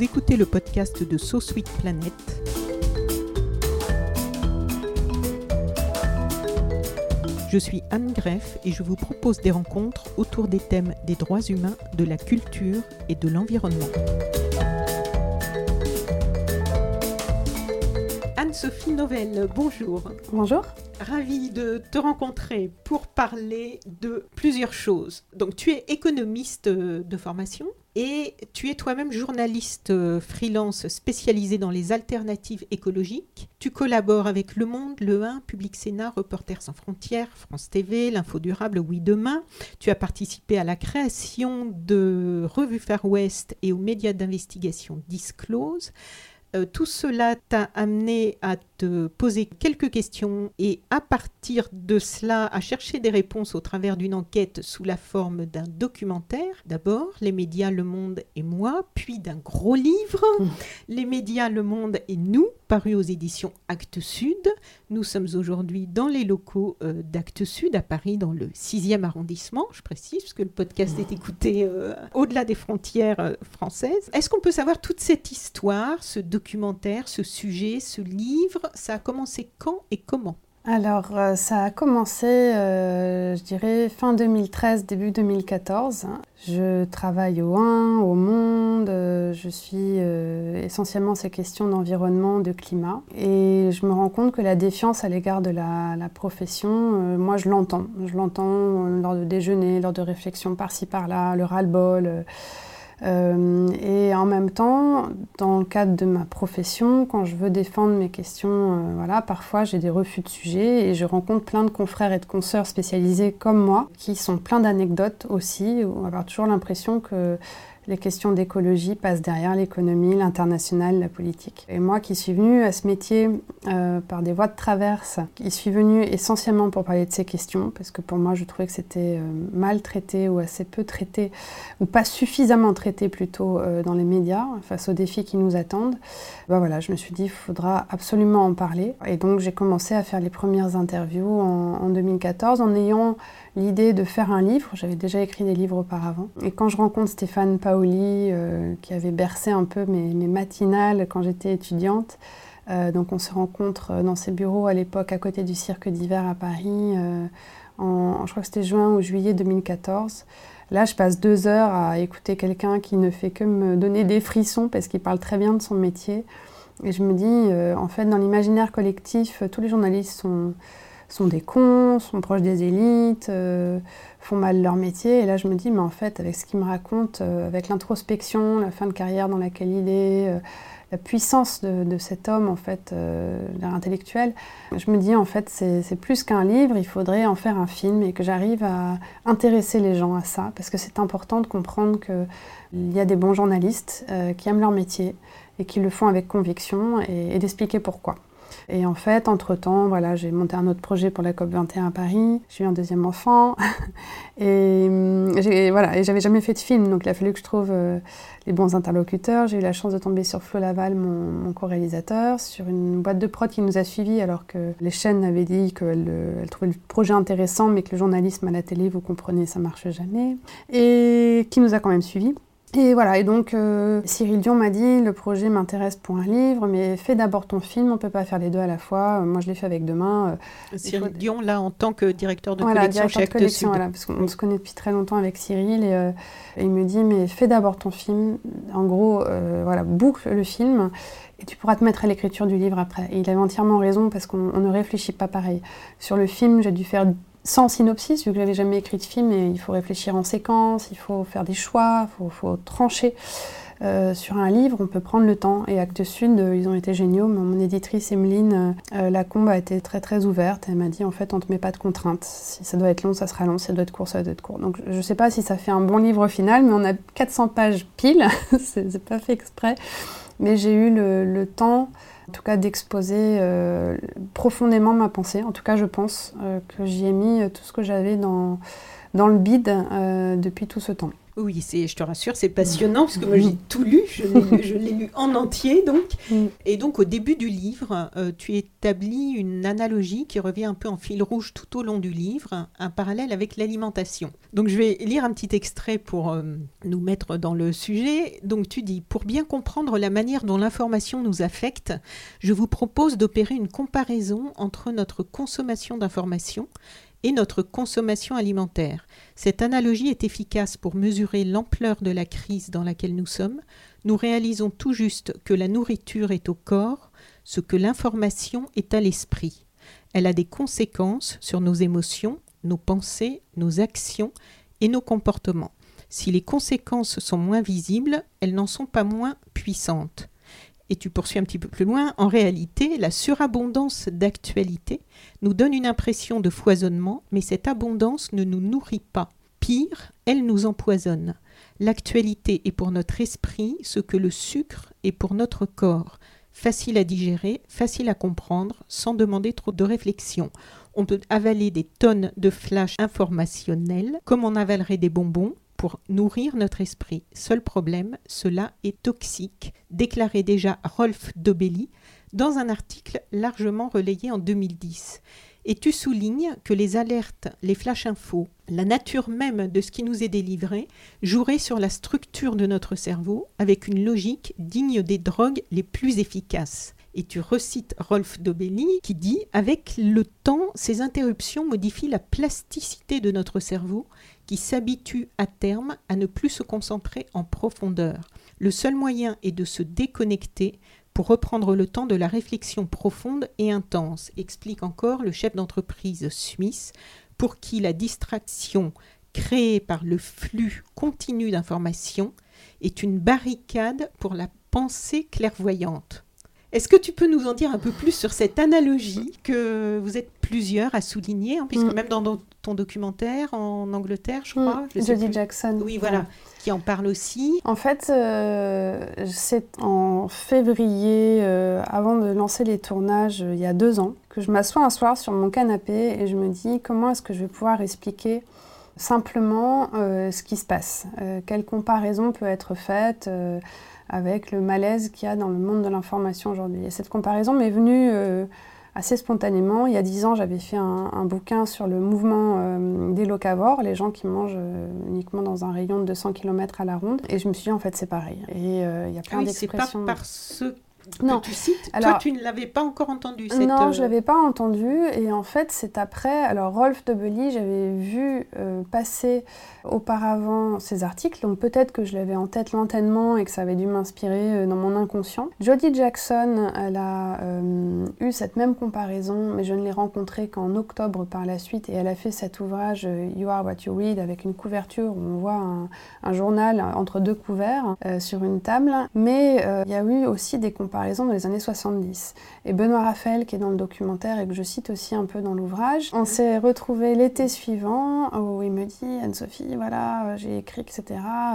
Vous écoutez le podcast de So Sweet Planet. Je suis Anne Greff et je vous propose des rencontres autour des thèmes des droits humains, de la culture et de l'environnement. Anne-Sophie Novelle, bonjour. Bonjour. Ravie de te rencontrer pour parler de plusieurs choses. Donc tu es économiste de formation et tu es toi-même journaliste freelance spécialisé dans les alternatives écologiques. Tu collabores avec Le Monde, Le 1, Public Sénat, Reporters sans frontières, France TV, L'Info Durable, Oui Demain. Tu as participé à la création de Revue Far West et aux médias d'investigation Disclose. Euh, tout cela t'a amené à te poser quelques questions et à partir de cela à chercher des réponses au travers d'une enquête sous la forme d'un documentaire. D'abord, les médias Le Monde et moi, puis d'un gros livre, mmh. Les médias Le Monde et nous, paru aux éditions Actes Sud. Nous sommes aujourd'hui dans les locaux euh, d'Actes Sud à Paris, dans le 6e arrondissement, je précise, parce que le podcast est écouté euh, au-delà des frontières euh, françaises. Est-ce qu'on peut savoir toute cette histoire, ce documentaire, ce sujet, ce livre Ça a commencé quand et comment? Alors, euh, ça a commencé, euh, je dirais, fin 2013, début 2014. Je travaille au 1, au Monde, euh, je suis essentiellement ces questions d'environnement, de climat. Et je me rends compte que la défiance à l'égard de la, la profession, moi je l'entends. Je l'entends lors de déjeuners, lors de réflexions par-ci par-là, le ras-le-bol. Euh, et en même temps, dans le cadre de ma profession, quand je veux défendre mes questions, euh, voilà, parfois j'ai des refus de sujets et je rencontre plein de confrères et de consoeurs spécialisés comme moi qui sont pleins d'anecdotes aussi, on avoir toujours l'impression que les questions d'écologie passent derrière l'économie, l'international, la politique. Et moi qui suis venue à ce métier euh, par des voies de traverse, qui suis venue essentiellement pour parler de ces questions, parce que pour moi je trouvais que c'était euh, mal traité ou assez peu traité, ou pas suffisamment traité plutôt euh, dans les médias face aux défis qui nous attendent, bah voilà, je me suis dit il faudra absolument en parler. Et donc j'ai commencé à faire les premières interviews en 2014 en ayant l'idée de faire un livre. J'avais déjà écrit des livres auparavant. Et quand je rencontre Stéphane Paoli, euh, qui avait bercé un peu mes, matinales quand j'étais étudiante, euh, donc on se rencontre dans ses bureaux à l'époque à côté du cirque d'hiver à Paris, euh, en, je crois que c'était juin ou juillet 2014. Là, je passe deux heures à écouter quelqu'un qui ne fait que me donner des frissons parce qu'il parle très bien de son métier. Et je me dis, en fait, dans l'imaginaire collectif, tous les journalistes sont sont des cons, sont proches des élites, euh, font mal leur métier. Et là, je me dis, mais en fait, avec ce qu'il me raconte, euh, avec l'introspection, la fin de carrière dans laquelle il est, euh, la puissance de, cet homme, en fait, intellectuel, je me dis, en fait, c'est plus qu'un livre, il faudrait en faire un film et que j'arrive à intéresser les gens à ça, parce que c'est important de comprendre qu'il y a des bons journalistes qui aiment leur métier et qui le font avec conviction et d'expliquer pourquoi. Et en fait, entre-temps, voilà, j'ai monté un autre projet pour la COP21 à Paris. J'ai eu un deuxième enfant. et hum, voilà, et j'avais jamais fait de film, donc il a fallu que je trouve euh, les bons interlocuteurs. J'ai eu la chance de tomber sur Flo Laval, mon, co-réalisateur, sur une boîte de prod qui nous a suivis alors que les chaînes avaient dit qu'elles euh, trouvaient le projet intéressant, mais que le journalisme à la télé, vous comprenez, ça marche jamais. Et qui nous a quand même suivis. Et voilà, et donc euh, Cyril Dion m'a dit le projet m'intéresse pour un livre, mais fais d'abord ton film, on peut pas faire les deux à la fois. Moi, je l'ai fait avec deux mains. Euh, Cyril Dion, là, en tant que directeur de collection chez Actes Sud. Voilà, parce qu'on se connaît depuis très longtemps avec Cyril, et, euh, il me dit mais fais d'abord ton film. En gros, voilà, boucle le film. Et tu pourras te mettre à l'écriture du livre après. Et il avait entièrement raison parce qu'on ne réfléchit pas pareil. Sur le film, j'ai dû faire sans synopsis, vu que j'avais jamais écrit de film, il faut réfléchir en séquence, il faut faire des choix, il faut, trancher. Euh, sur un livre, on peut prendre le temps. Et Actes Sud, euh, ils ont été géniaux. Mon éditrice, Emeline Lacombe, a été très très ouverte. Elle m'a dit en fait, on ne te met pas de contraintes. Si ça doit être long, ça sera long. Si ça doit être court, ça doit être court. Donc je ne sais pas si ça fait un bon livre final, mais on a 400 pages pile. c'est pas fait exprès. Mais j'ai eu le, temps, en tout cas, d'exposer euh, profondément ma pensée. En tout cas, je pense euh, que j'y ai mis tout ce que j'avais dans, dans le bide euh, depuis tout ce temps. Oui, c'est, je te rassure, c'est passionnant parce que moi j'ai tout lu, je l'ai, lu en entier donc. Et donc au début du livre, euh, tu établis une analogie qui revient un peu en fil rouge tout au long du livre, un parallèle avec l'alimentation. Donc je vais lire un petit extrait pour euh, nous mettre dans le sujet. Donc tu dis, pour bien comprendre la manière dont l'information nous affecte, je vous propose d'opérer une comparaison entre notre consommation d'informations et notre consommation alimentaire. Cette analogie est efficace pour mesurer l'ampleur de la crise dans laquelle nous sommes. Nous réalisons tout juste que la nourriture est au corps, ce que l'information est à l'esprit. Elle a des conséquences sur nos émotions, nos pensées, nos actions et nos comportements. Si les conséquences sont moins visibles, elles n'en sont pas moins puissantes. Et tu poursuis un petit peu plus loin, en réalité, la surabondance d'actualité nous donne une impression de foisonnement, mais cette abondance ne nous nourrit pas. Pire, elle nous empoisonne. L'actualité est pour notre esprit ce que le sucre est pour notre corps. Facile à digérer, facile à comprendre, sans demander trop de réflexion. On peut avaler des tonnes de flash informationnels comme on avalerait des bonbons, pour nourrir notre esprit. Seul problème, cela est toxique, déclarait déjà Rolf Dobelli dans un article largement relayé en 2010. Et tu soulignes que les alertes, les flash infos, la nature même de ce qui nous est délivré joueraient sur la structure de notre cerveau avec une logique digne des drogues les plus efficaces. Et tu recites Rolf Dobelli qui dit Avec le temps, ces interruptions modifient la plasticité de notre cerveau qui s'habitue à terme à ne plus se concentrer en profondeur. Le seul moyen est de se déconnecter pour reprendre le temps de la réflexion profonde et intense, explique encore le chef d'entreprise suisse, pour qui la distraction créée par le flux continu d'informations est une barricade pour la pensée clairvoyante. Est-ce que tu peux nous en dire un peu plus sur cette analogie que vous êtes plusieurs à souligner, hein, puisque mm. même dans ton documentaire en Angleterre, je crois. Mm. Jodie Jackson. Oui, voilà, qui en parle aussi. En fait, euh, c'est en février, euh, avant de lancer les tournages, il y a deux ans, que je m'assois un soir sur mon canapé et je me dis comment est-ce que je vais pouvoir expliquer simplement euh, ce qui se passe? quelle comparaison peut être faite? Avec le malaise qu'il y a dans le monde de l'information aujourd'hui. Et cette comparaison m'est venue euh, assez spontanément. Il y a dix ans, j'avais fait un, bouquin sur le mouvement euh, des locavores, les gens qui mangent euh, uniquement dans un rayon de 200 km à la ronde. Et je me suis dit, en fait, c'est pareil. Et il y a plein ah oui, d'expressions. C'est pas parce non. tu cites. Alors, Toi, tu ne l'avais pas encore entendu cette... Non, je ne l'avais pas entendu. Et en fait, c'est après. Alors, Rolf de Belly, j'avais vu euh, passer auparavant ces articles. Donc, peut-être que je l'avais en tête lointainement et que ça avait dû m'inspirer euh, dans mon inconscient. Jodie Jackson, elle a euh, eu cette même comparaison, mais je ne l'ai rencontrée qu'en octobre par la suite. Et elle a fait cet ouvrage You Are What You Read avec une couverture où on voit un, un journal entre deux couverts sur une table. Mais il y a eu aussi des comparaisons par exemple dans les années 70. Et Benoît Raphaël, qui est dans le documentaire et que je cite aussi un peu dans l'ouvrage, on s'est retrouvé l'été suivant où il me dit Anne-Sophie, voilà, euh, j'ai écrit, etc.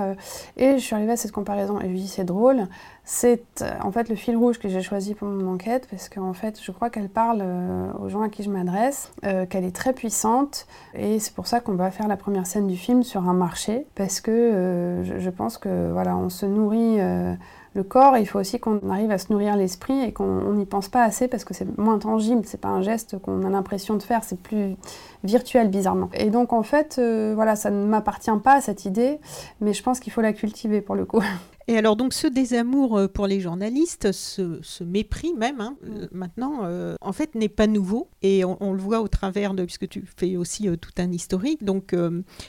Euh, et je suis arrivée à cette comparaison et je lui dis c'est drôle. C'est euh, en fait le fil rouge que j'ai choisi pour mon enquête parce qu'en fait je crois qu'elle parle aux gens à qui je m'adresse, qu'elle est très puissante et c'est pour ça qu'on va faire la première scène du film sur un marché parce que je, pense que voilà on se nourrit le corps, il faut aussi qu'on arrive à se nourrir l'esprit et qu'on n'y pense pas assez parce que c'est moins tangible, c'est pas un geste qu'on a l'impression de faire, c'est plus virtuel bizarrement. Et donc en fait, euh, voilà, ça ne m'appartient pas cette idée, mais je pense qu'il faut la cultiver pour le coup. Et alors donc ce désamour euh, pour les journalistes, ce, mépris même, hein, mm. euh, maintenant, en fait, n'est pas nouveau. Et on, le voit au travers de, puisque tu fais aussi tout un historique. Donc,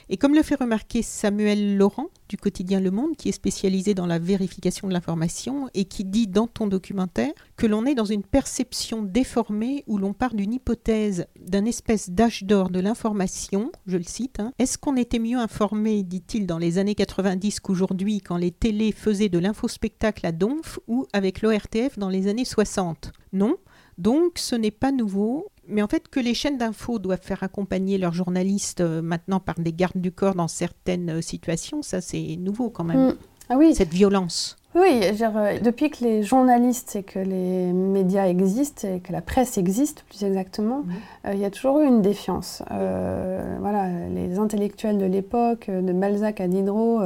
et comme le fait remarquer Samuel Laurent du quotidien Le Monde, qui est spécialisé dans la vérification de l'information et qui dit dans ton documentaire que l'on est dans une perception déformée où l'on part d'une hypothèse d'un espèce d'âge d'or de l'information, je le cite. Hein. Est-ce qu'on était mieux informé, dit-il, dans les années 90 qu'aujourd'hui, quand les télés faisait de l'infospectacle à Donf ou avec l'ORTF dans les années 60 Non. Donc ce n'est pas nouveau. Mais en fait, que les chaînes d'infos doivent faire accompagner leurs journalistes euh, maintenant par des gardes du corps dans certaines euh, situations, ça c'est nouveau quand même. Mm. Ah oui. Cette violence. Oui, dire, euh, depuis que les journalistes et que les médias existent et que la presse existe plus exactement, euh, il y a toujours eu une défiance. Euh, voilà, les intellectuels de l'époque, de Balzac à Diderot,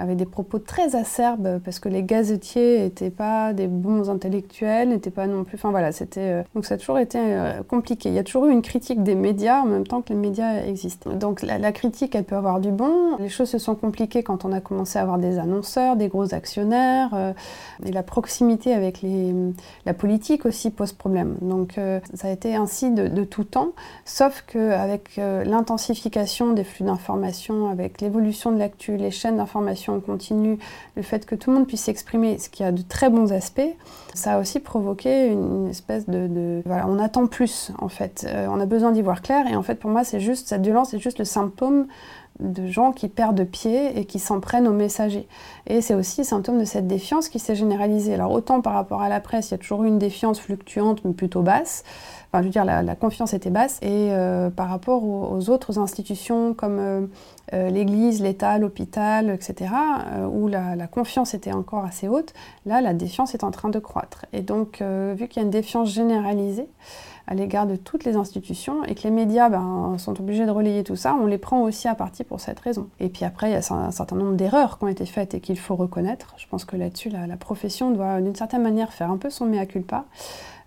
avaient des propos très acerbes parce que les gazetiers n'étaient pas des bons intellectuels, n'étaient pas non plus. Enfin voilà, c'était euh, donc ça a toujours été euh, compliqué. Il y a toujours eu une critique des médias en même temps que les médias existent. Donc la, critique, elle peut avoir du bon. Les choses se sont compliquées quand on a commencé à avoir des annonceurs, des gros actionnaires, euh, et la proximité avec la politique aussi pose problème. Donc ça a été ainsi de, de tout temps, sauf qu'avec euh, l'intensification des flux d'informations, avec l'évolution de l'actu, les chaînes d'information en continu, le fait que tout le monde puisse s'exprimer, ce qui a de très bons aspects, ça a aussi provoqué une espèce de... de- voilà, on attend plus en fait. Euh, on a besoin d'y voir clair et en fait pour moi c'est juste, cette violence c'est juste le symptôme de gens qui perdent pied et qui s'en prennent aux messagers. Et c'est aussi le symptôme de cette défiance qui s'est généralisée. Alors autant par rapport à la presse, il y a toujours eu une défiance fluctuante mais plutôt basse. Enfin, je veux dire, la, confiance était basse. Et euh, par rapport aux, autres institutions comme euh, euh, l'Église, l'État, l'hôpital, etc., où la, confiance était encore assez haute, là, la défiance est en train de croître. Et donc, vu qu'il y a une défiance généralisée, à l'égard de toutes les institutions et que les médias ben, sont obligés de relayer tout ça, on les prend aussi à partie pour cette raison. Et puis après, il y a un certain nombre d'erreurs qui ont été faites et qu'il faut reconnaître. Je pense que là-dessus, la, la profession doit d'une certaine manière faire un peu son mea culpa.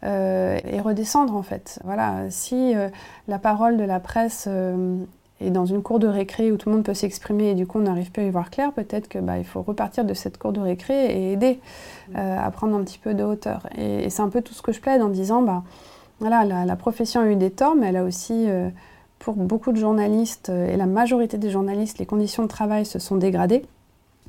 Euh, et redescendre en fait. Voilà, si euh, la parole de la presse euh, est dans une cour de récré où tout le monde peut s'exprimer et du coup on n'arrive plus à y voir clair, peut-être que bah, il faut repartir de cette cour de récré et aider euh, à prendre un petit peu de hauteur. Et, et c'est un peu tout ce que je plaide en disant bah voilà, la, la profession a eu des torts, mais elle a aussi, euh, pour beaucoup de journalistes, et la majorité des journalistes, les conditions de travail se sont dégradées.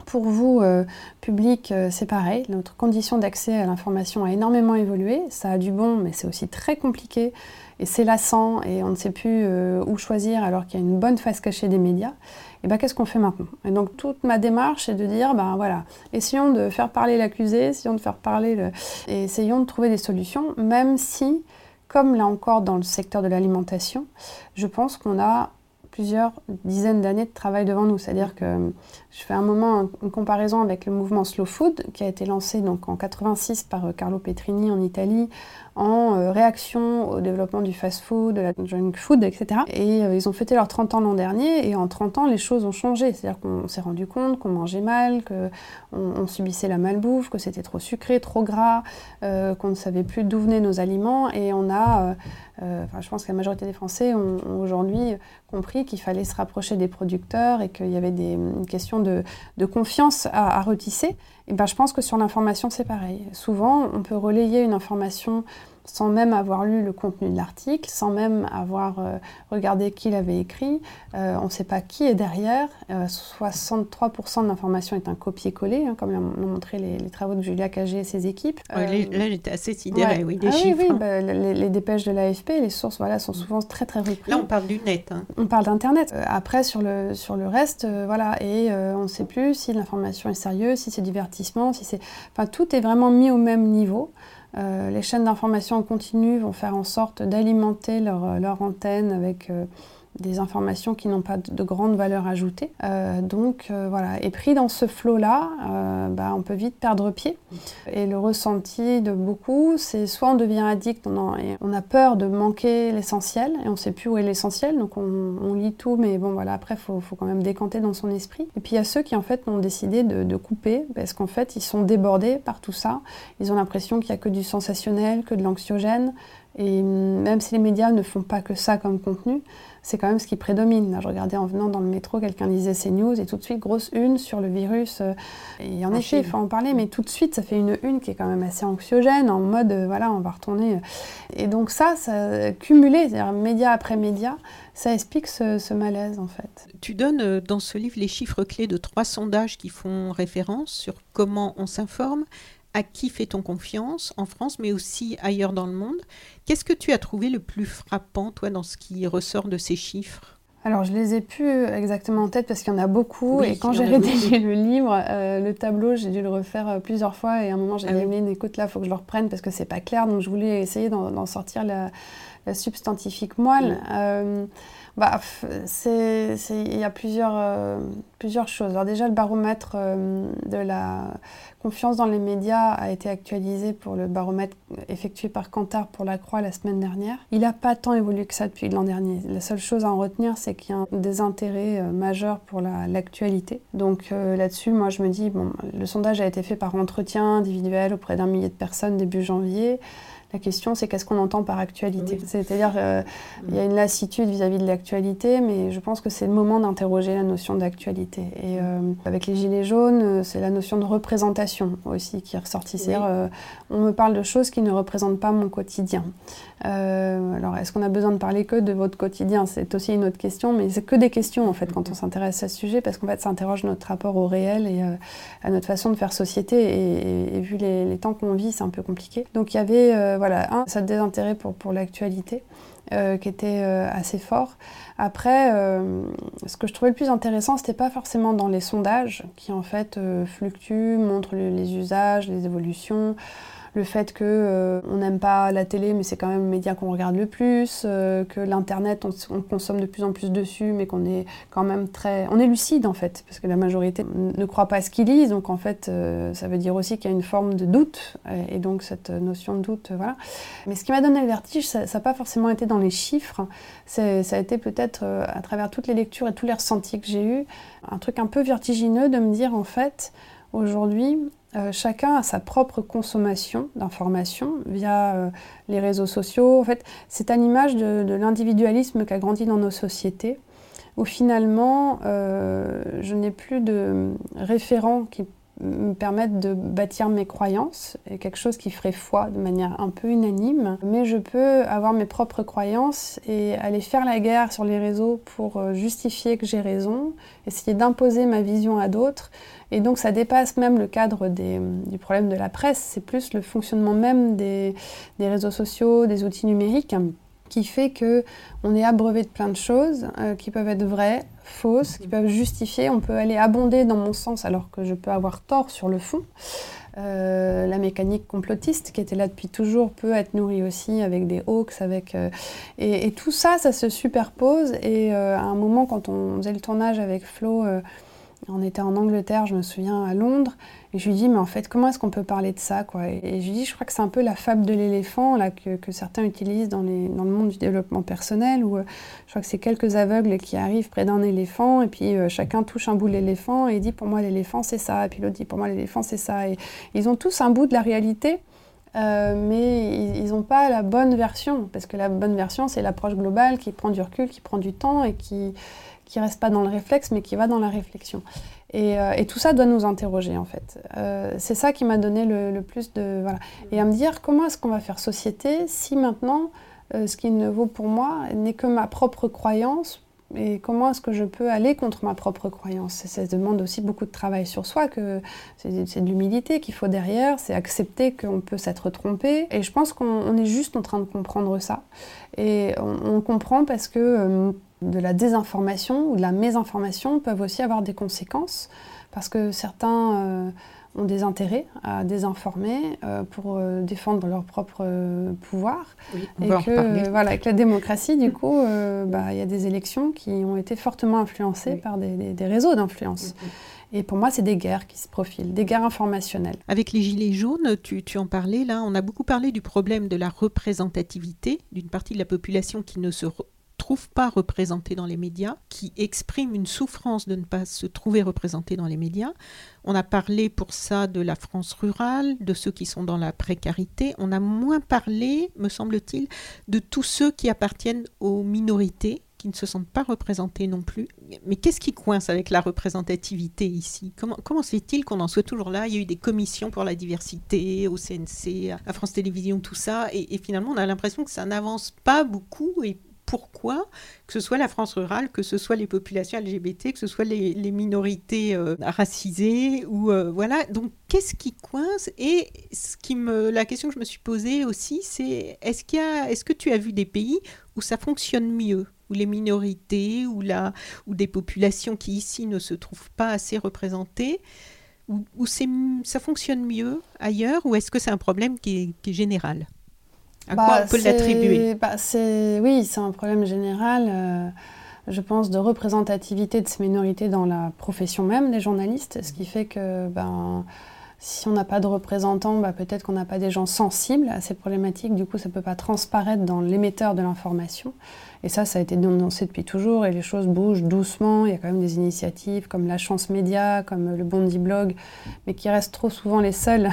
Pour vous, euh, public, euh, c'est pareil. Notre condition d'accès à l'information a énormément évolué. Ça a du bon, mais c'est aussi très compliqué et c'est lassant et on ne sait plus euh, où choisir alors qu'il y a une bonne face cachée des médias. Et ben qu'est-ce qu'on fait maintenant? Et donc toute ma démarche est de dire, ben voilà, essayons de faire parler l'accusé, essayons de faire parler le... et essayons de trouver des solutions, même si, comme là encore dans le secteur de l'alimentation, je pense qu'on a plusieurs dizaines d'années de travail devant nous. C'est-à-dire que je fais un moment une comparaison avec le mouvement Slow Food qui a été lancé donc en 86 par euh, Carlo Petrini en Italie en euh, réaction au développement du fast-food, de la junk food, etc. Et euh, ils ont fêté leurs 30 ans l'an dernier et en 30 ans les choses ont changé. C'est-à-dire qu'on s'est rendu compte qu'on mangeait mal, qu'on on subissait la malbouffe, que c'était trop sucré, trop gras, euh, qu'on ne savait plus d'où venaient nos aliments et on a, enfin, je pense que la majorité des Français ont, aujourd'hui compris qu'il fallait se rapprocher des producteurs et qu'il y avait des, une question de, confiance à retisser. Ben, je pense que sur l'information, c'est pareil. Souvent, on peut relayer une information sans même avoir lu le contenu de l'article, sans même avoir euh, regardé qui l'avait écrit. Euh, on ne sait pas qui est derrière. Euh, 63% de l'information est un copier-coller, hein, comme l'ont montré les, les travaux de Julia Cagé et ses équipes. Ouais, Euh, là, j'étais assez sidérée, ouais. oui, des Ah chiffres. Oui, oui hein. bah, les, les dépêches de l'AFP, les sources voilà, sont souvent très très reprises. Là, on parle du net. hein. On parle d'Internet. Après, sur le, sur le reste, voilà, et on ne sait plus si l'information est sérieuse, si c'est divertissement, si c'est... Enfin, tout est vraiment mis au même niveau. Euh, les chaînes d'information en continu vont faire en sorte d'alimenter leur, leur antenne avec euh, des informations qui n'ont pas de, de grande valeur ajoutée. Euh, donc euh, voilà, et pris dans ce flot-là, euh, bah, on peut vite perdre pied. Et le ressenti de beaucoup, c'est soit on devient addict, on, a peur de manquer l'essentiel, et on ne sait plus où est l'essentiel, donc on, lit tout, mais bon voilà, après, il faut, quand même décanter dans son esprit. Et puis il y a ceux qui en fait ont décidé de, de couper, parce qu'en fait, ils sont débordés par tout ça, ils ont l'impression qu'il n'y a que du sensationnel, que de l'anxiogène, et même si les médias ne font pas que ça comme contenu, c'est quand même ce qui prédomine. Là, je regardais en venant dans le métro, quelqu'un lisait CNews et tout de suite, grosse une sur le virus. euh, Et en, En effet, il faut en parler, mais tout de suite, ça fait une une qui est quand même assez anxiogène, en mode, euh, voilà, on va retourner. euh. Et donc ça, ça cumulé, c'est-à-dire média après média, ça explique ce, ce malaise, en fait. Tu donnes dans ce livre les chiffres clés de trois sondages qui font référence sur comment on s'informe, à qui fait-on confiance en France, mais aussi ailleurs dans le monde. Qu'est-ce que tu as trouvé le plus frappant, toi, dans ce qui ressort de ces chiffres? Alors, je les ai plus exactement en tête parce qu'il y en a beaucoup. Oui, et quand j'ai rédigé le livre, euh, le tableau, j'ai dû le refaire euh, plusieurs fois. Et à un moment, j'ai Ah dit, oui. Emeline, écoute, là, il faut que je le reprenne parce que c'est pas clair. Donc, je voulais essayer d'en sortir la substantifique moelle. Mm. Euh, bah, il y a plusieurs, euh, plusieurs choses. Alors, déjà, le baromètre euh, de la confiance dans les médias a été actualisé pour le baromètre effectué par Kantar pour la Croix la semaine dernière. Il n'a pas tant évolué que ça depuis l'an dernier. La seule chose à en retenir, c'est qu'il y a un désintérêt euh, majeur pour la- l'actualité. Donc euh, là-dessus, moi je me dis, bon, le sondage a été fait par entretien individuel auprès d'un millier de personnes début janvier. La question, c'est qu'est-ce qu'on entend par actualité Oui. C'est-à-dire, euh, il y a une lassitude vis-à-vis de l'actualité, mais je pense que c'est le moment d'interroger la notion d'actualité. Et euh, avec les Gilets jaunes, euh, c'est la notion de représentation aussi qui est ressortie. C'est-à-dire, euh, on me parle de choses qui ne représentent pas mon quotidien. Euh, alors, est-ce qu'on a besoin de parler que de votre quotidien? C'est aussi une autre question, mais c'est que des questions en fait quand on s'intéresse à ce sujet, parce qu'en fait, ça interroge notre rapport au réel et euh, à notre façon de faire société. Et, vu les, temps qu'on vit, c'est un peu compliqué. Donc, il y avait, euh, voilà, un, ça désintérêt pour, pour l'actualité. qui était assez fort. Après, ce que je trouvais le plus intéressant, c'était pas forcément dans les sondages qui en fait fluctuent, montrent le- les usages, les évolutions, le fait que euh, on n'aime pas la télé, mais c'est quand même le média qu'on regarde le plus, euh, que l'internet on, consomme de plus en plus dessus, mais qu'on est quand même très, on est lucide en fait, parce que la majorité ne croit pas à ce qu'ils lisent, donc en fait euh, ça veut dire aussi qu'il y a une forme de doute, et, donc cette notion de doute, voilà. Mais ce qui m'a donné le vertige, ça n'a pas forcément été dans les chiffres, ça a été peut-être à travers toutes les lectures et tous les ressentis que j'ai eus, un truc un peu vertigineux de me dire en fait, aujourd'hui, euh, chacun a sa propre consommation d'informations via euh, les réseaux sociaux. En fait, c'est à l'image de, l'individualisme qui a grandi dans nos sociétés, où finalement, euh, je n'ai plus de référents qui me permettent de bâtir mes croyances, quelque chose qui ferait foi de manière un peu unanime, mais je peux avoir mes propres croyances et aller faire la guerre sur les réseaux pour euh, justifier que j'ai raison, essayer d'imposer ma vision à d'autres, et donc ça dépasse même le cadre du problème de la presse, c'est plus le fonctionnement même des réseaux sociaux, des outils numériques qui fait que on est abreuvé de plein de choses euh, qui peuvent être vraies, fausses, qui peuvent justifier. On peut aller abonder dans mon sens alors que je peux avoir tort sur le fond. Euh, la mécanique complotiste qui était là depuis toujours peut être nourrie aussi avec des hoax, avec euh, et, et tout ça, ça se superpose. Et à un moment, quand on faisait le tournage avec Flo, on était en Angleterre, je me souviens, à Londres, et je lui dis, mais en fait, comment est-ce qu'on peut parler de ça quoi? Et, je lui dis, je crois que c'est un peu la fable de l'éléphant que, certains utilisent dans, le monde du développement personnel, où euh, je crois que c'est quelques aveugles qui arrivent près d'un éléphant, et puis euh, chacun touche un bout de l'éléphant, et dit, pour moi, l'éléphant, c'est ça, et puis l'autre dit, pour moi, l'éléphant, c'est ça. Et ils ont tous un bout de la réalité. euh, mais ils n'ont pas la bonne version, parce que la bonne version, c'est l'approche globale qui prend du recul, qui prend du temps et qui qui reste pas dans le réflexe, mais qui va dans la réflexion. Et, euh, tout ça doit nous interroger, en fait. Euh, c'est ça qui m'a donné le, plus de... Voilà. Et à me dire, comment est-ce qu'on va faire société si maintenant, euh, ce qui ne vaut pour moi n'est que ma propre croyance et comment est-ce que je peux aller contre ma propre croyance? Ça demande aussi beaucoup de travail sur soi, que c'est de l'humilité qu'il faut derrière, c'est accepter qu'on peut s'être trompé. Et je pense qu'on on est juste en train de comprendre ça. Et on, comprend parce que de la désinformation ou de la mésinformation peuvent aussi avoir des conséquences, parce que certains euh, ont des intérêts à désinformer euh, pour euh, défendre leur propre pouvoir. Oui, Et que, voilà, avec la démocratie, du coup, bah, il y a des élections qui ont été fortement influencées Oui. par des, des- des réseaux d'influence. Et pour moi, c'est des guerres qui se profilent, des guerres informationnelles. Avec les Gilets jaunes, tu, tu en parlais là, on a beaucoup parlé du problème de la représentativité d'une partie de la population qui ne se trouve pas représentée dans les médias, qui exprime une souffrance de ne pas se trouver représentée dans les médias. On a parlé pour ça de la France rurale, de ceux qui sont dans la précarité. On a moins parlé, me semble-t-il, de tous ceux qui appartiennent aux minorités qui ne se sentent pas représentés non plus. Mais- qu'est-ce qui coince avec la représentativité ici? Comment, comment fait-il qu'on en soit toujours là? Il y a eu des commissions pour la diversité au CNC, à France Télévisions, tout ça, et, finalement on a l'impression que ça n'avance pas beaucoup pourquoi, que ce soit la France rurale, que ce soit les populations LGBT, que ce soit les, minorités euh, racisées, ou euh, voilà. Donc, qu'est-ce qui coince Et ce qui me, la question que je me suis posée aussi, c'est est-ce est-ce que tu as vu des pays où ça fonctionne mieux où les minorités ou, ou des populations qui ici ne se trouvent pas assez représentées, ou, ça fonctionne mieux ailleurs, ou est-ce que c'est un problème qui est général? À quoi bah, on peut l'attribuer bah, Oui, c'est un problème général, euh, je pense, de représentativité de ces minorités dans la profession même des journalistes, ce qui fait que ben, si on n'a pas de représentants, bah, peut-être qu'on n'a pas des gens sensibles à ces problématiques, du coup ça ne peut pas transparaître dans l'émetteur de l'information. Et ça, ça a été dénoncé depuis toujours et les choses bougent doucement. Il y a quand même des initiatives comme la Chance Média, comme le Bondi Blog, mais qui restent trop souvent les seuls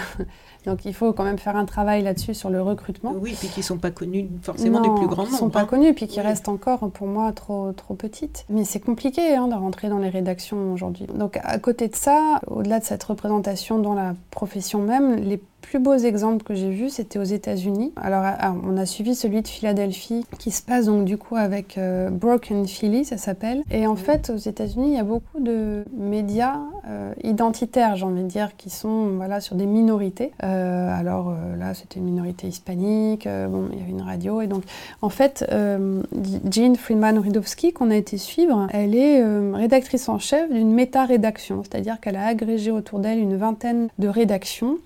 donc il faut quand même faire un travail là-dessus sur le recrutement. Oui, puis qui ne sont pas connus forcément des plus grands qui ne sont pas hein. connus, puis qui restent encore pour moi trop, trop petites. Mais c'est compliqué hein, de rentrer dans les rédactions aujourd'hui. Donc à côté de ça, au-delà de cette représentation dans la profession même, les plus beaux exemples que j'ai vus, c'était aux États-Unis. Alors, ah, on a suivi celui de Philadelphie, qui se passe donc du coup avec euh, Broken Philly, ça s'appelle. Et en fait, aux États-Unis, il y a beaucoup de médias euh, identitaires, j'ai envie de dire, qui sont voilà, sur des minorités. Euh, alors là, c'était une minorité hispanique, bon, il y avait une radio. Et donc, en fait, Jean Friedman-Ridowski, qu'on a été suivre, elle est rédactrice en chef d'une méta-rédaction, c'est-à-dire qu'elle a agrégé autour d'elle une vingtaine de rédactions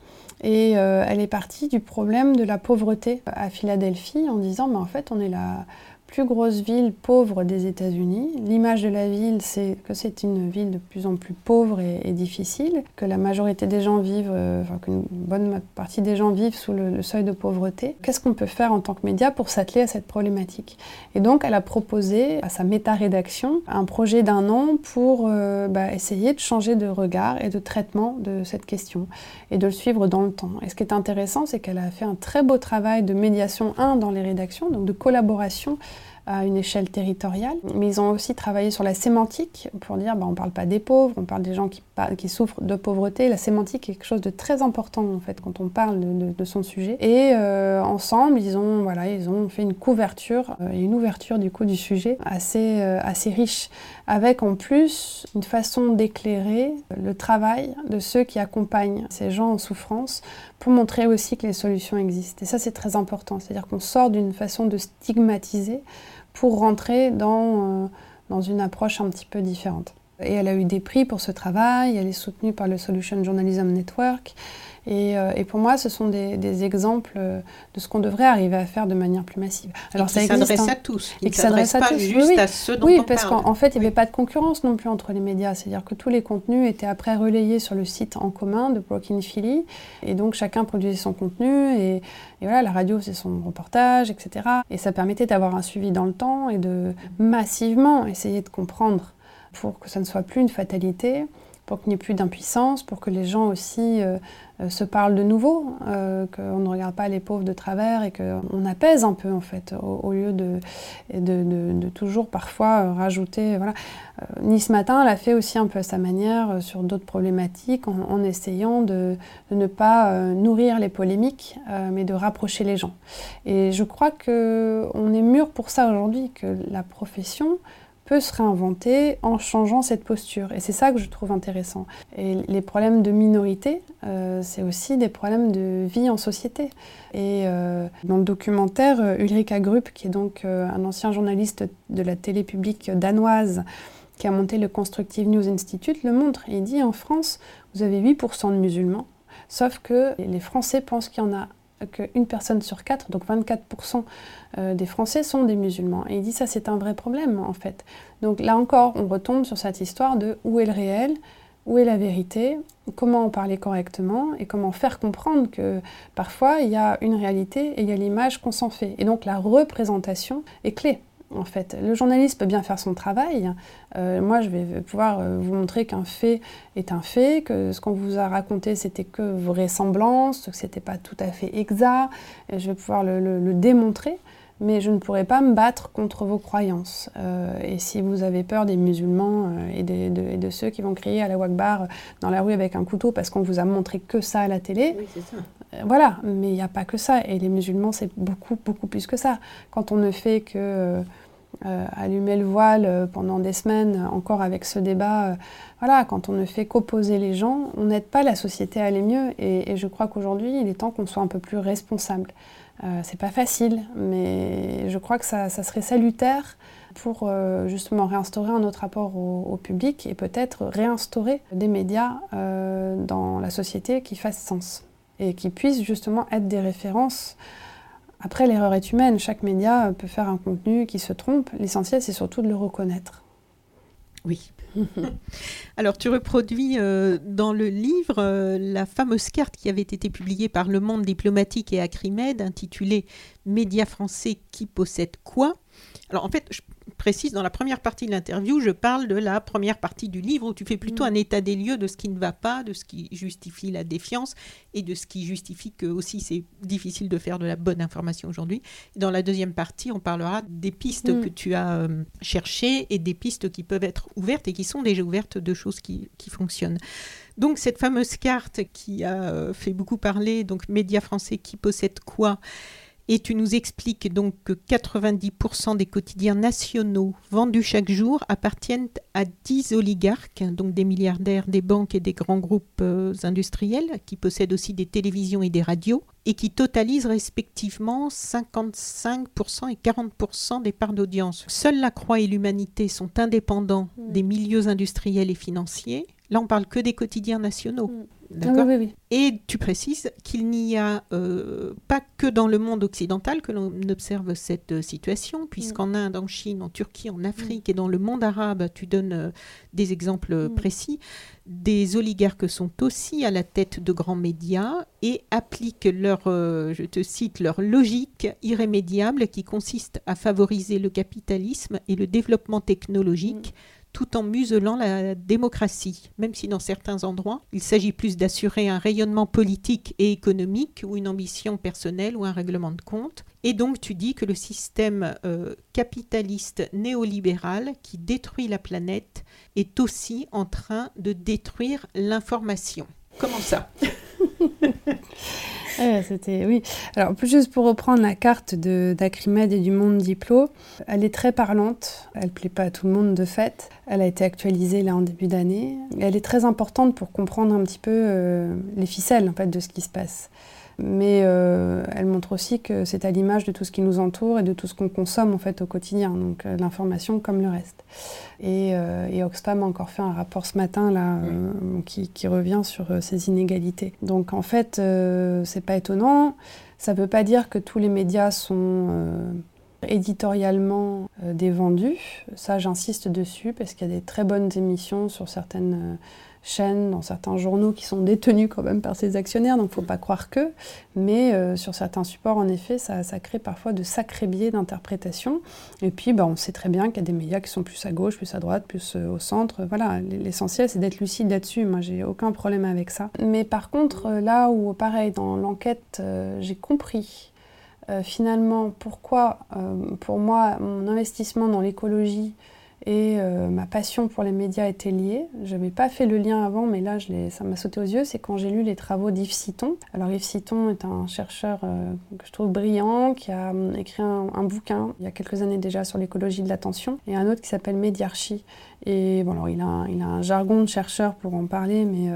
et euh, elle est partie du problème de la pauvreté à Philadelphie en disant, mais en fait, on est là plus grosse ville pauvre des États-Unis. L'image de la ville, c'est que c'est une ville de plus en plus pauvre et, difficile, que la majorité des gens vivent, euh, enfin qu'une bonne partie des gens vivent sous le, seuil de pauvreté. Qu'est-ce qu'on peut faire en tant que média pour s'atteler à cette problématique? Et donc, elle a proposé à sa méta-rédaction un projet d'un an pour euh, bah, essayer de changer de regard et de traitement de cette question et de le suivre dans le temps. Et ce qui est intéressant, c'est qu'elle a fait un très beau travail de médiation, un, dans les rédactions, donc de collaboration à une échelle territoriale. Mais ils ont aussi travaillé sur la sémantique pour dire bah, on ne parle pas des pauvres, on parle des gens qui, souffrent de pauvreté. La sémantique est quelque chose de très important en fait quand on parle de, son sujet. Et euh, ensemble, ils ont, voilà, ils ont fait une couverture euh, une ouverture du coup du sujet assez, euh, assez riche, avec en plus une façon d'éclairer le travail de ceux qui accompagnent ces gens en souffrance pour montrer aussi que les solutions existent. Et ça, c'est très important. C'est-à-dire qu'on sort d'une façon de stigmatiser pour rentrer dans, euh, dans une approche un petit peu différente. Et elle a eu des prix pour ce travail, elle est soutenue par le Solution Journalism Network. Euh, et, pour moi, ce sont des, exemples de ce qu'on devrait arriver à faire de manière plus massive. Alors, ça s'adresse hein. à tous. Et qui s'adresse pas tous. juste oui, à ceux dont oui, parce qu'en fait, il n'y avait pas de concurrence non plus entre les médias. C'est-à-dire que tous les contenus étaient après relayés sur le site en commun de Broken Philly. Et donc, chacun produisait son contenu. Et, voilà, la radio faisait son reportage, etc. Et ça permettait d'avoir un suivi dans le temps et de massivement essayer de comprendre pour que ça ne soit plus une fatalité pour qu'il n'y ait plus d'impuissance, pour que les gens aussi euh, euh, se parlent de nouveau, euh, qu'on ne regarde pas les pauvres de travers et qu'on apaise un peu en fait, au, lieu de, de, toujours parfois rajouter. Voilà. nice Matin l'a fait aussi un peu à sa manière sur d'autres problématiques en, essayant de, ne pas nourrir les polémiques, mais de rapprocher les gens. Et je crois qu'on est mûr pour ça aujourd'hui, que la profession peut se réinventer en changeant cette posture. Et c'est ça que je trouve intéressant. Et les problèmes de minorité, euh, c'est aussi des problèmes de vie en société. Et euh, dans le documentaire, euh, Ulrika Grupp, qui est donc un ancien journaliste de la télé publique danoise, qui a monté le Constructive News Institute, le montre. il dit en France, vous avez 8% de musulmans, sauf que les Français pensent qu'il y en a qu'une personne sur quatre, donc 24% euh, des Français sont des musulmans. Et il dit ça c'est un vrai problème en fait. Donc là encore, on retombe sur cette histoire de où est le réel, où est la vérité, comment en parler correctement et comment faire comprendre que parfois il y a une réalité et il y a l'image qu'on s'en fait. Et donc la représentation est clé en fait. Le journaliste peut bien faire son travail. Euh, moi, je vais pouvoir euh, vous montrer qu'un fait est un fait, que ce qu'on vous a raconté, c'était que vraisemblance, que c'était pas tout à fait exact. Je vais pouvoir le, démontrer, mais je ne pourrai pas me battre contre vos croyances. Euh, et si vous avez peur des musulmans et, de, ceux qui vont crier à la Wakbar dans la rue avec un couteau parce qu'on vous a montré que ça à la télé, voilà, mais il n'y a pas que ça. Et les musulmans, c'est beaucoup, beaucoup plus que ça. Quand on ne fait que allumer le voile pendant des semaines, encore avec ce débat. voilà, quand on ne fait qu'opposer les gens, on n'aide pas la société à aller mieux. Et, je crois qu'aujourd'hui, il est temps qu'on soit un peu plus responsable. c'est pas facile, mais je crois que ça, serait salutaire pour euh, justement réinstaurer un autre rapport au, public et peut-être réinstaurer des médias euh, dans la société qui fassent sens et qui puissent justement être des références. Après, l'erreur est humaine, chaque média peut faire un contenu qui se trompe, l'essentiel c'est surtout de le reconnaître. Oui. Alors, tu reproduis euh, dans le livre la fameuse carte qui avait été publiée par Le Monde diplomatique et Acrimed, intitulée Médias français qui possèdent quoi? Alors, en fait, je précise, dans la première partie de l'interview, je parle de la première partie du livre où tu fais plutôt mm. un état des lieux de ce qui ne va pas, de ce qui justifie la défiance et de ce qui justifie que aussi c'est difficile de faire de la bonne information aujourd'hui. Dans la deuxième partie, on parlera des pistes mm. que tu as euh, cherchées et des pistes qui peuvent être ouvertes et qui sont déjà ouvertes de choses qui, qui fonctionnent. Donc cette fameuse carte qui a euh, fait beaucoup parler, donc médias français qui possèdent quoi? Et tu nous expliques donc que 90% des quotidiens nationaux vendus chaque jour appartiennent à 10 oligarques, donc des milliardaires, des banques et des grands groupes euh, industriels, qui possèdent aussi des télévisions et des radios, et qui totalisent respectivement 55% et 40% des parts d'audience. Seule la Croix et l'Humanité sont indépendants mmh. des milieux industriels et financiers. Là, on parle que des quotidiens nationaux. Mmh. D'accord oui, oui, Et tu précises qu'il n'y a euh, pas que dans le monde occidental que l'on observe cette euh, situation, puisqu'en mm. Inde, en Chine, en Turquie, en Afrique mm. et dans le monde arabe, tu donnes euh, des exemples mm. précis, des oligarques sont aussi à la tête de grands médias et appliquent leur, je te cite, leur logique irrémédiable qui consiste à favoriser le capitalisme et le développement technologique tout en muselant la démocratie, même si dans certains endroits, il s'agit plus d'assurer un rayonnement politique et économique ou une ambition personnelle ou un règlement de compte. Et donc tu dis que le système euh, capitaliste néolibéral qui détruit la planète est aussi en train de détruire l'information. Comment ça? c'était oui. Alors plus juste pour reprendre la carte d'Acrimed et du Monde Diplo, elle est très parlante. Elle plaît pas à tout le monde de fait. Elle a été actualisée là en début d'année. Elle est très importante pour comprendre un petit peu euh, les ficelles en fait de ce qui se passe mais euh, elle montre aussi que c'est à l'image de tout ce qui nous entoure et de tout ce qu'on consomme en fait au quotidien, donc euh, l'information comme le reste. Et, euh, Oxfam a encore fait un rapport ce matin là qui, qui, revient sur ces inégalités. Donc en fait, c'est pas étonnant. Ça ne veut pas dire que tous les médias sont éditorialement dévendus. Ça, j'insiste dessus parce qu'il y a des très bonnes émissions sur certaines chaînes, dans certains journaux qui sont détenus quand même par ces actionnaires, donc il ne faut pas croire que. Mais euh, sur certains supports, en effet, ça, crée parfois de sacrés biais d'interprétation. Et puis, bah, on sait très bien qu'il y a des médias qui sont plus à gauche, plus à droite, plus euh, au centre. Voilà, l'essentiel, c'est d'être lucide là-dessus. Moi, j'ai aucun problème avec ça. Mais par contre, euh, là où, pareil, dans l'enquête, j'ai compris finalement pourquoi, pour moi, mon investissement dans l'écologie, et euh, ma passion pour les médias était liée. Je n'avais pas fait le lien avant, mais là, ça m'a sauté aux yeux. C'est quand j'ai lu les travaux d'Yves Citon. Alors, Yves Citon est un chercheur euh, que je trouve brillant, qui a hum, écrit un, bouquin il y a quelques années déjà sur l'écologie de l'attention, et un autre qui s'appelle Médiarchie. Et bon, alors, il a, un jargon de chercheur pour en parler, mais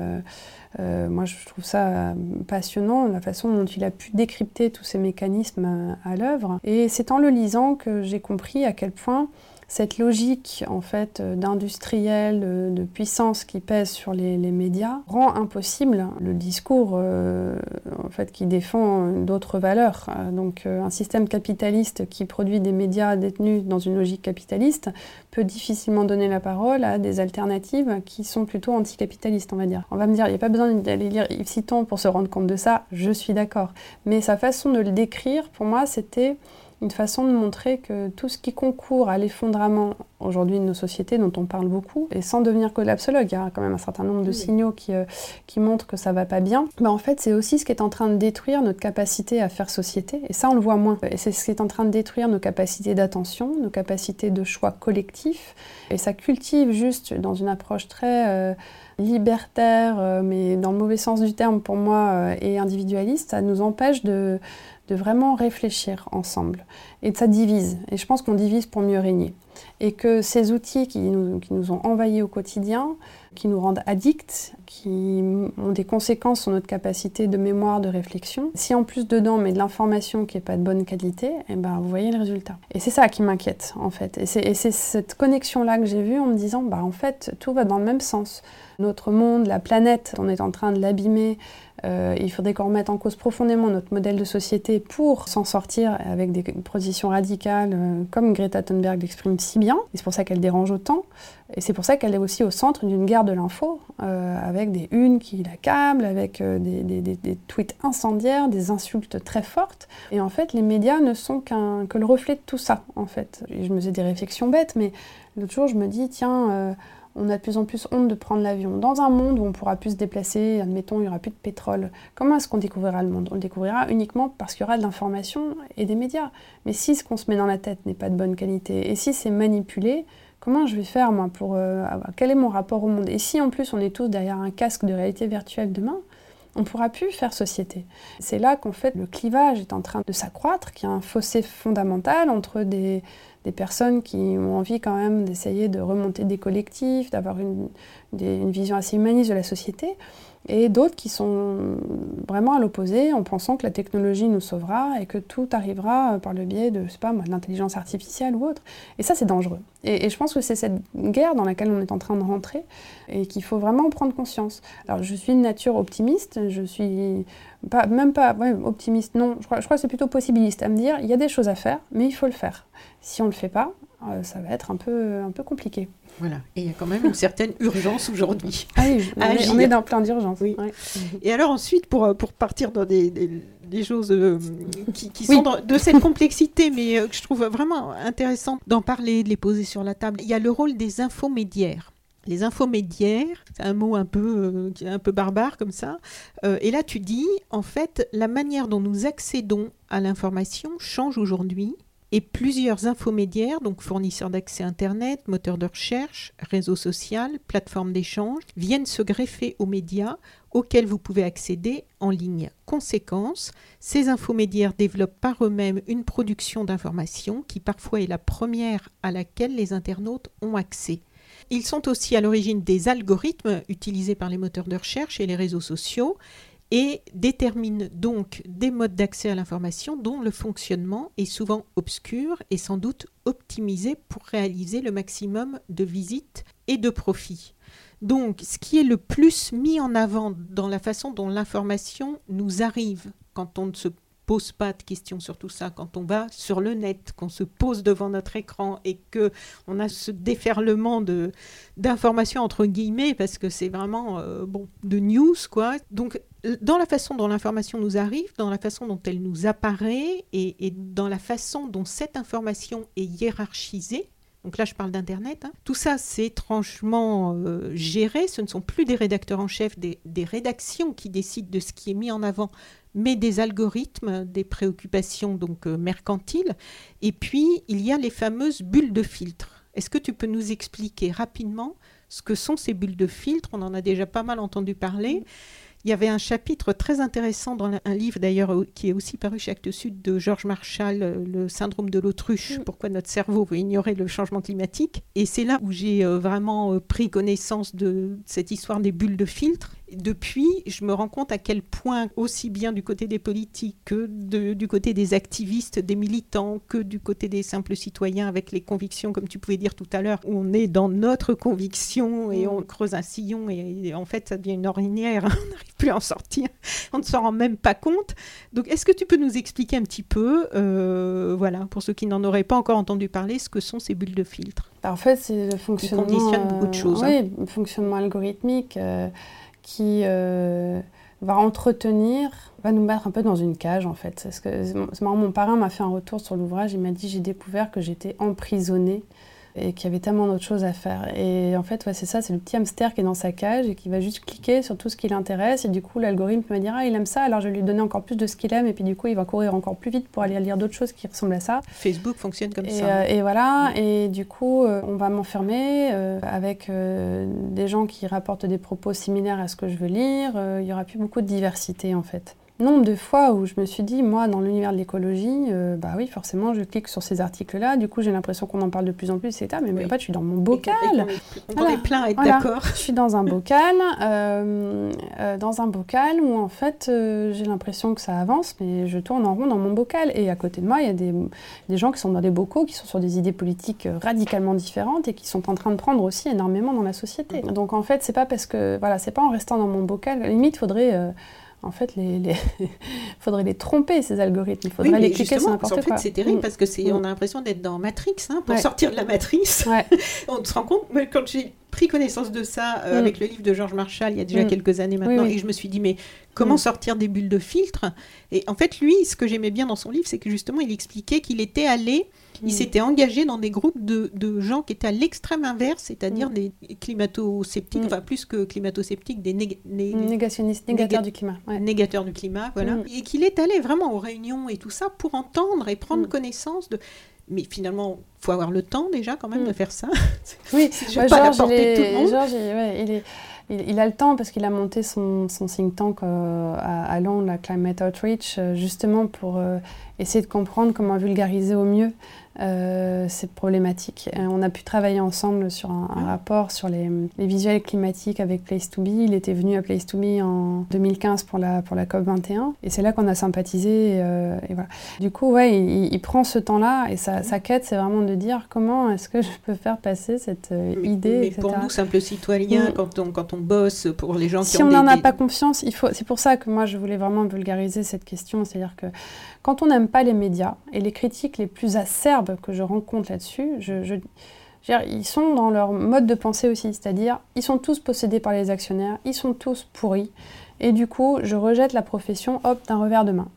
euh, moi, je trouve ça passionnant, la façon dont il a pu décrypter tous ces mécanismes à l'œuvre. Et c'est en le lisant que j'ai compris à quel point cette logique en fait euh, d'industriel, euh, de puissance qui pèse sur les, médias rend impossible le discours euh, en fait qui défend d'autres valeurs. Donc un système capitaliste qui produit des médias détenus dans une logique capitaliste peut difficilement donner la parole à des alternatives qui sont plutôt anticapitalistes, on va dire. On va me dire, il n'y a pas besoin d'aller lire Yves Citon pour se rendre compte de ça, je suis d'accord. Mais sa façon de le décrire, pour moi, c'était une façon de montrer que tout ce qui concourt à l'effondrement aujourd'hui de nos sociétés, dont on parle beaucoup, et sans devenir collapsologue, il y a quand même un certain nombre de signaux qui, euh, qui montrent que ça va pas bien, mais en fait c'est aussi ce qui est en train de détruire notre capacité à faire société, et ça on le voit moins. Et c'est ce qui est en train de détruire nos capacités d'attention, nos capacités de choix collectifs, et ça cultive juste dans une approche très... Euh, libertaire, mais dans le mauvais sens du terme pour moi, et individualiste, ça nous empêche de, de vraiment réfléchir ensemble. Et ça divise. Et je pense qu'on divise pour mieux régner. Et que ces outils qui nous, qui nous ont envahis au quotidien, qui nous rendent addicts, qui ont des conséquences sur notre capacité de mémoire, de réflexion. Si en plus dedans on met de l'information qui n'est pas de bonne qualité, eh ben, vous voyez le résultat. Et c'est ça qui m'inquiète en fait. Et c'est cette connexion-là que j'ai vue en me disant, bah, en fait, tout va dans le même sens. Notre monde, la planète, on est en train de l'abîmer euh, il faudrait qu'on remette en cause profondément notre modèle de société pour s'en sortir avec des positions radicales euh, comme Greta Thunberg l'exprime si bien. C'est pour ça qu'elle dérange autant. Et c'est pour ça qu'elle est aussi au centre d'une guerre de l'info, euh, avec des unes qui l'accablent, avec des, tweets incendiaires, des insultes très fortes. Et en fait, les médias ne sont qu'un, que le reflet de tout ça, en fait. Je me faisais des réflexions bêtes, mais l'autre jour, je me dis, tiens on a de plus en plus honte de prendre l'avion. Dans un monde où on pourra plus se déplacer, admettons, il n'y aura plus de pétrole, comment est-ce qu'on découvrira le monde? On le découvrira uniquement parce qu'il y aura de l'information et des médias. Mais si ce qu'on se met dans la tête n'est pas de bonne qualité, et si c'est manipulé, comment je vais faire, moi, pour... Euh, quel est mon rapport au monde? Et si en plus on est tous derrière un casque de réalité virtuelle demain, on ne pourra plus faire société. C'est là qu'en fait le clivage est en train de s'accroître, qu'il y a un fossé fondamental entre des, des personnes qui ont envie quand même d'essayer de remonter des collectifs, d'avoir une, une, vision assez humaniste de la société, et d'autres qui sont vraiment à l'opposé en pensant que la technologie nous sauvera et que tout arrivera par le biais de, je sais pas l'intelligence artificielle ou autre. Et ça, c'est dangereux. Et, je pense que c'est cette guerre dans laquelle on est en train de rentrer et qu'il faut vraiment prendre conscience. Alors, je suis une nature optimiste, je suis pas, même pas optimiste, non, je crois, je crois que c'est plutôt possibiliste à me dire, il y a des choses à faire, mais il faut le faire. Si on ne le fait pas, euh, ça va être un peu, un peu compliqué. Voilà, et il y a quand même une certaine urgence aujourd'hui. Ah oui, on, est, dans plein d'urgence. Oui. Et alors ensuite, pour, euh, pour partir dans des, des, choses euh, qui, sont de cette complexité, mais que je trouve vraiment intéressant d'en parler, de les poser sur la table, il y a le rôle des infomédiaires. Les infomédiaires, c'est un mot un peu, un peu barbare comme ça. et là, tu dis, en fait, la manière dont nous accédons à l'information change aujourd'hui et plusieurs infomédiaires, donc fournisseurs d'accès Internet, moteurs de recherche, réseaux sociaux, plateformes d'échange, viennent se greffer aux médias auxquels vous pouvez accéder en ligne. Conséquence, ces infomédiaires développent par eux-mêmes une production d'informations qui parfois est la première à laquelle les internautes ont accès. Ils sont aussi à l'origine des algorithmes utilisés par les moteurs de recherche et les réseaux sociaux et détermine donc des modes d'accès à l'information dont le fonctionnement est souvent obscur et sans doute optimisé pour réaliser le maximum de visites et de profits. Donc, ce qui est le plus mis en avant dans la façon dont l'information nous arrive quand on ne se pose pas de questions sur tout ça, quand on va sur le net, qu'on se pose devant notre écran et que on a ce déferlement de d'informations entre guillemets parce que c'est vraiment euh, bon de news quoi. Donc dans la façon dont l'information nous arrive, dans la façon dont elle nous apparaît et, dans la façon dont cette information est hiérarchisée, donc là je parle d'Internet, hein, tout ça c'est étrangement euh, géré, ce ne sont plus des rédacteurs en chef, des, rédactions qui décident de ce qui est mis en avant mais des algorithmes, des préoccupations donc euh, mercantiles. Et puis, il y a les fameuses bulles de filtre. Est-ce que tu peux nous expliquer rapidement ce que sont ces bulles de filtre On en a déjà pas mal entendu parler. Il y avait un chapitre très intéressant dans un livre d'ailleurs qui est aussi paru chez Actes Sud de Georges Marshall, euh, Le syndrome de l'autruche, mm. pourquoi notre cerveau veut ignorer le changement climatique. Et c'est là où j'ai euh, vraiment pris connaissance de cette histoire des bulles de filtre depuis, je me rends compte à quel point, aussi bien du côté des politiques que du côté des activistes, des militants, que du côté des simples citoyens avec les convictions, comme tu pouvais dire tout à l'heure, où on est dans notre conviction et on creuse un sillon et, en fait ça devient une ornière, on n'arrive plus à en sortir, on ne s'en rend même pas compte. Donc est-ce que tu peux nous expliquer un petit peu, euh, voilà, pour ceux qui n'en auraient pas encore entendu parler, ce que sont ces bulles de filtre? En fait, c'est le fonctionnement... Qui conditionne beaucoup de choses. Euh, oui, fonctionnement algorithmique. Euh, qui euh, va entretenir, va nous mettre un peu dans une cage en fait. C'est marrant, mon parrain m'a fait un retour sur l'ouvrage, il m'a dit j'ai découvert que j'étais emprisonnée et qu'il y avait tellement d'autres choses à faire. Et en fait, ouais, c'est ça, c'est le petit hamster qui est dans sa cage et qui va juste cliquer sur tout ce qui l'intéresse. Et du coup, l'algorithme va dire, ah, il aime ça, alors je vais lui donner encore plus de ce qu'il aime. Et puis du coup, il va courir encore plus vite pour aller lire d'autres choses qui ressemblent à ça. Facebook fonctionne comme Et, ça. euh, et voilà, et du coup, euh, on va m'enfermer euh, avec des gens qui rapportent des propos similaires à ce que je veux lire. Il y aura plus beaucoup de diversité en fait. Nombre de fois où je me suis dit, moi, dans l'univers de l'écologie, euh, bah oui, forcément, je clique sur ces articles-là. Du coup, j'ai l'impression qu'on en parle de plus en plus, etc. Mais, mais en fait, je suis dans mon bocal. et qu'on est- On Voilà. est plein à être Voilà. d'accord. Je suis dans un bocal, euh, euh, dans un bocal où en fait j'ai l'impression que ça avance, mais je tourne en rond dans mon bocal. Et à côté de moi, il y a des, des gens qui sont dans des bocaux, qui sont sur des idées politiques radicalement différentes et qui sont en train de prendre aussi énormément dans la société. Donc en fait, c'est pas parce que voilà, c'est pas en restant dans mon bocal. À la limite, faudrait euh, en fait les, les faudrait les tromper ces algorithmes. Il faudrait Oui, les cliquer sur n'importe en fait, c'est terrible Mm. parce que c'est, Mm. on a l'impression d'être dans Matrix. hein. Pour Ouais. sortir de la matrice, Ouais. on se rend compte. mais quand j'ai pris connaissance de ça euh, Mm. avec le livre de Georges Marshall il y a déjà Mm. quelques années maintenant, oui. et je me suis dit mais comment Mm. sortir des bulles de filtre? Et en fait, lui, ce que j'aimais bien dans son livre, c'est que justement, il expliquait qu'il était allé il s'était engagé dans des groupes de, de gens qui étaient à l'extrême inverse, c'est-à-dire des climato-sceptiques, enfin plus que climato-sceptiques, des nég- né- Négationniste, négateur Néga- du climat. ouais. négateurs du climat, voilà. Et qu'il est allé vraiment aux réunions et tout ça pour entendre et prendre connaissance de... Mais finalement, faut avoir le temps déjà quand même de faire ça. Oui, Je ouais, pas Georges, il, tout le monde. Georges, il, ouais, il est- il- il a le temps parce qu'il a monté son, son think tank euh, à, à Londres, la Climate Outreach, euh, justement pour euh, essayer de comprendre comment vulgariser au mieux euh, cette problématique. Et on a pu travailler ensemble sur un, rapport sur les, les visuels climatiques avec Place to Be. Il était venu à Place to Be en 2015 pour la, pour la COP21 et c'est là qu'on a sympathisé. Et, euh, et voilà. Du coup, ouais, il, il prend ce temps-là et sa, sa quête, c'est vraiment de dire comment est-ce que je peux faire passer cette euh, idée, mais etc. pour nous, simples citoyens, quand, on, quand on bosse, pour les gens si qui ont on n'en a des- pas confiance, il faut. C'est pour ça que moi je voulais vraiment vulgariser cette question, c'est-à-dire que quand on n'aime pas les médias et les critiques les plus acerbes que je rencontre là-dessus, ils sont dans leur mode de pensée aussi, c'est-à-dire ils sont tous possédés par les actionnaires, ils sont tous pourris, et du coup je rejette la profession, hop, d'un revers de main.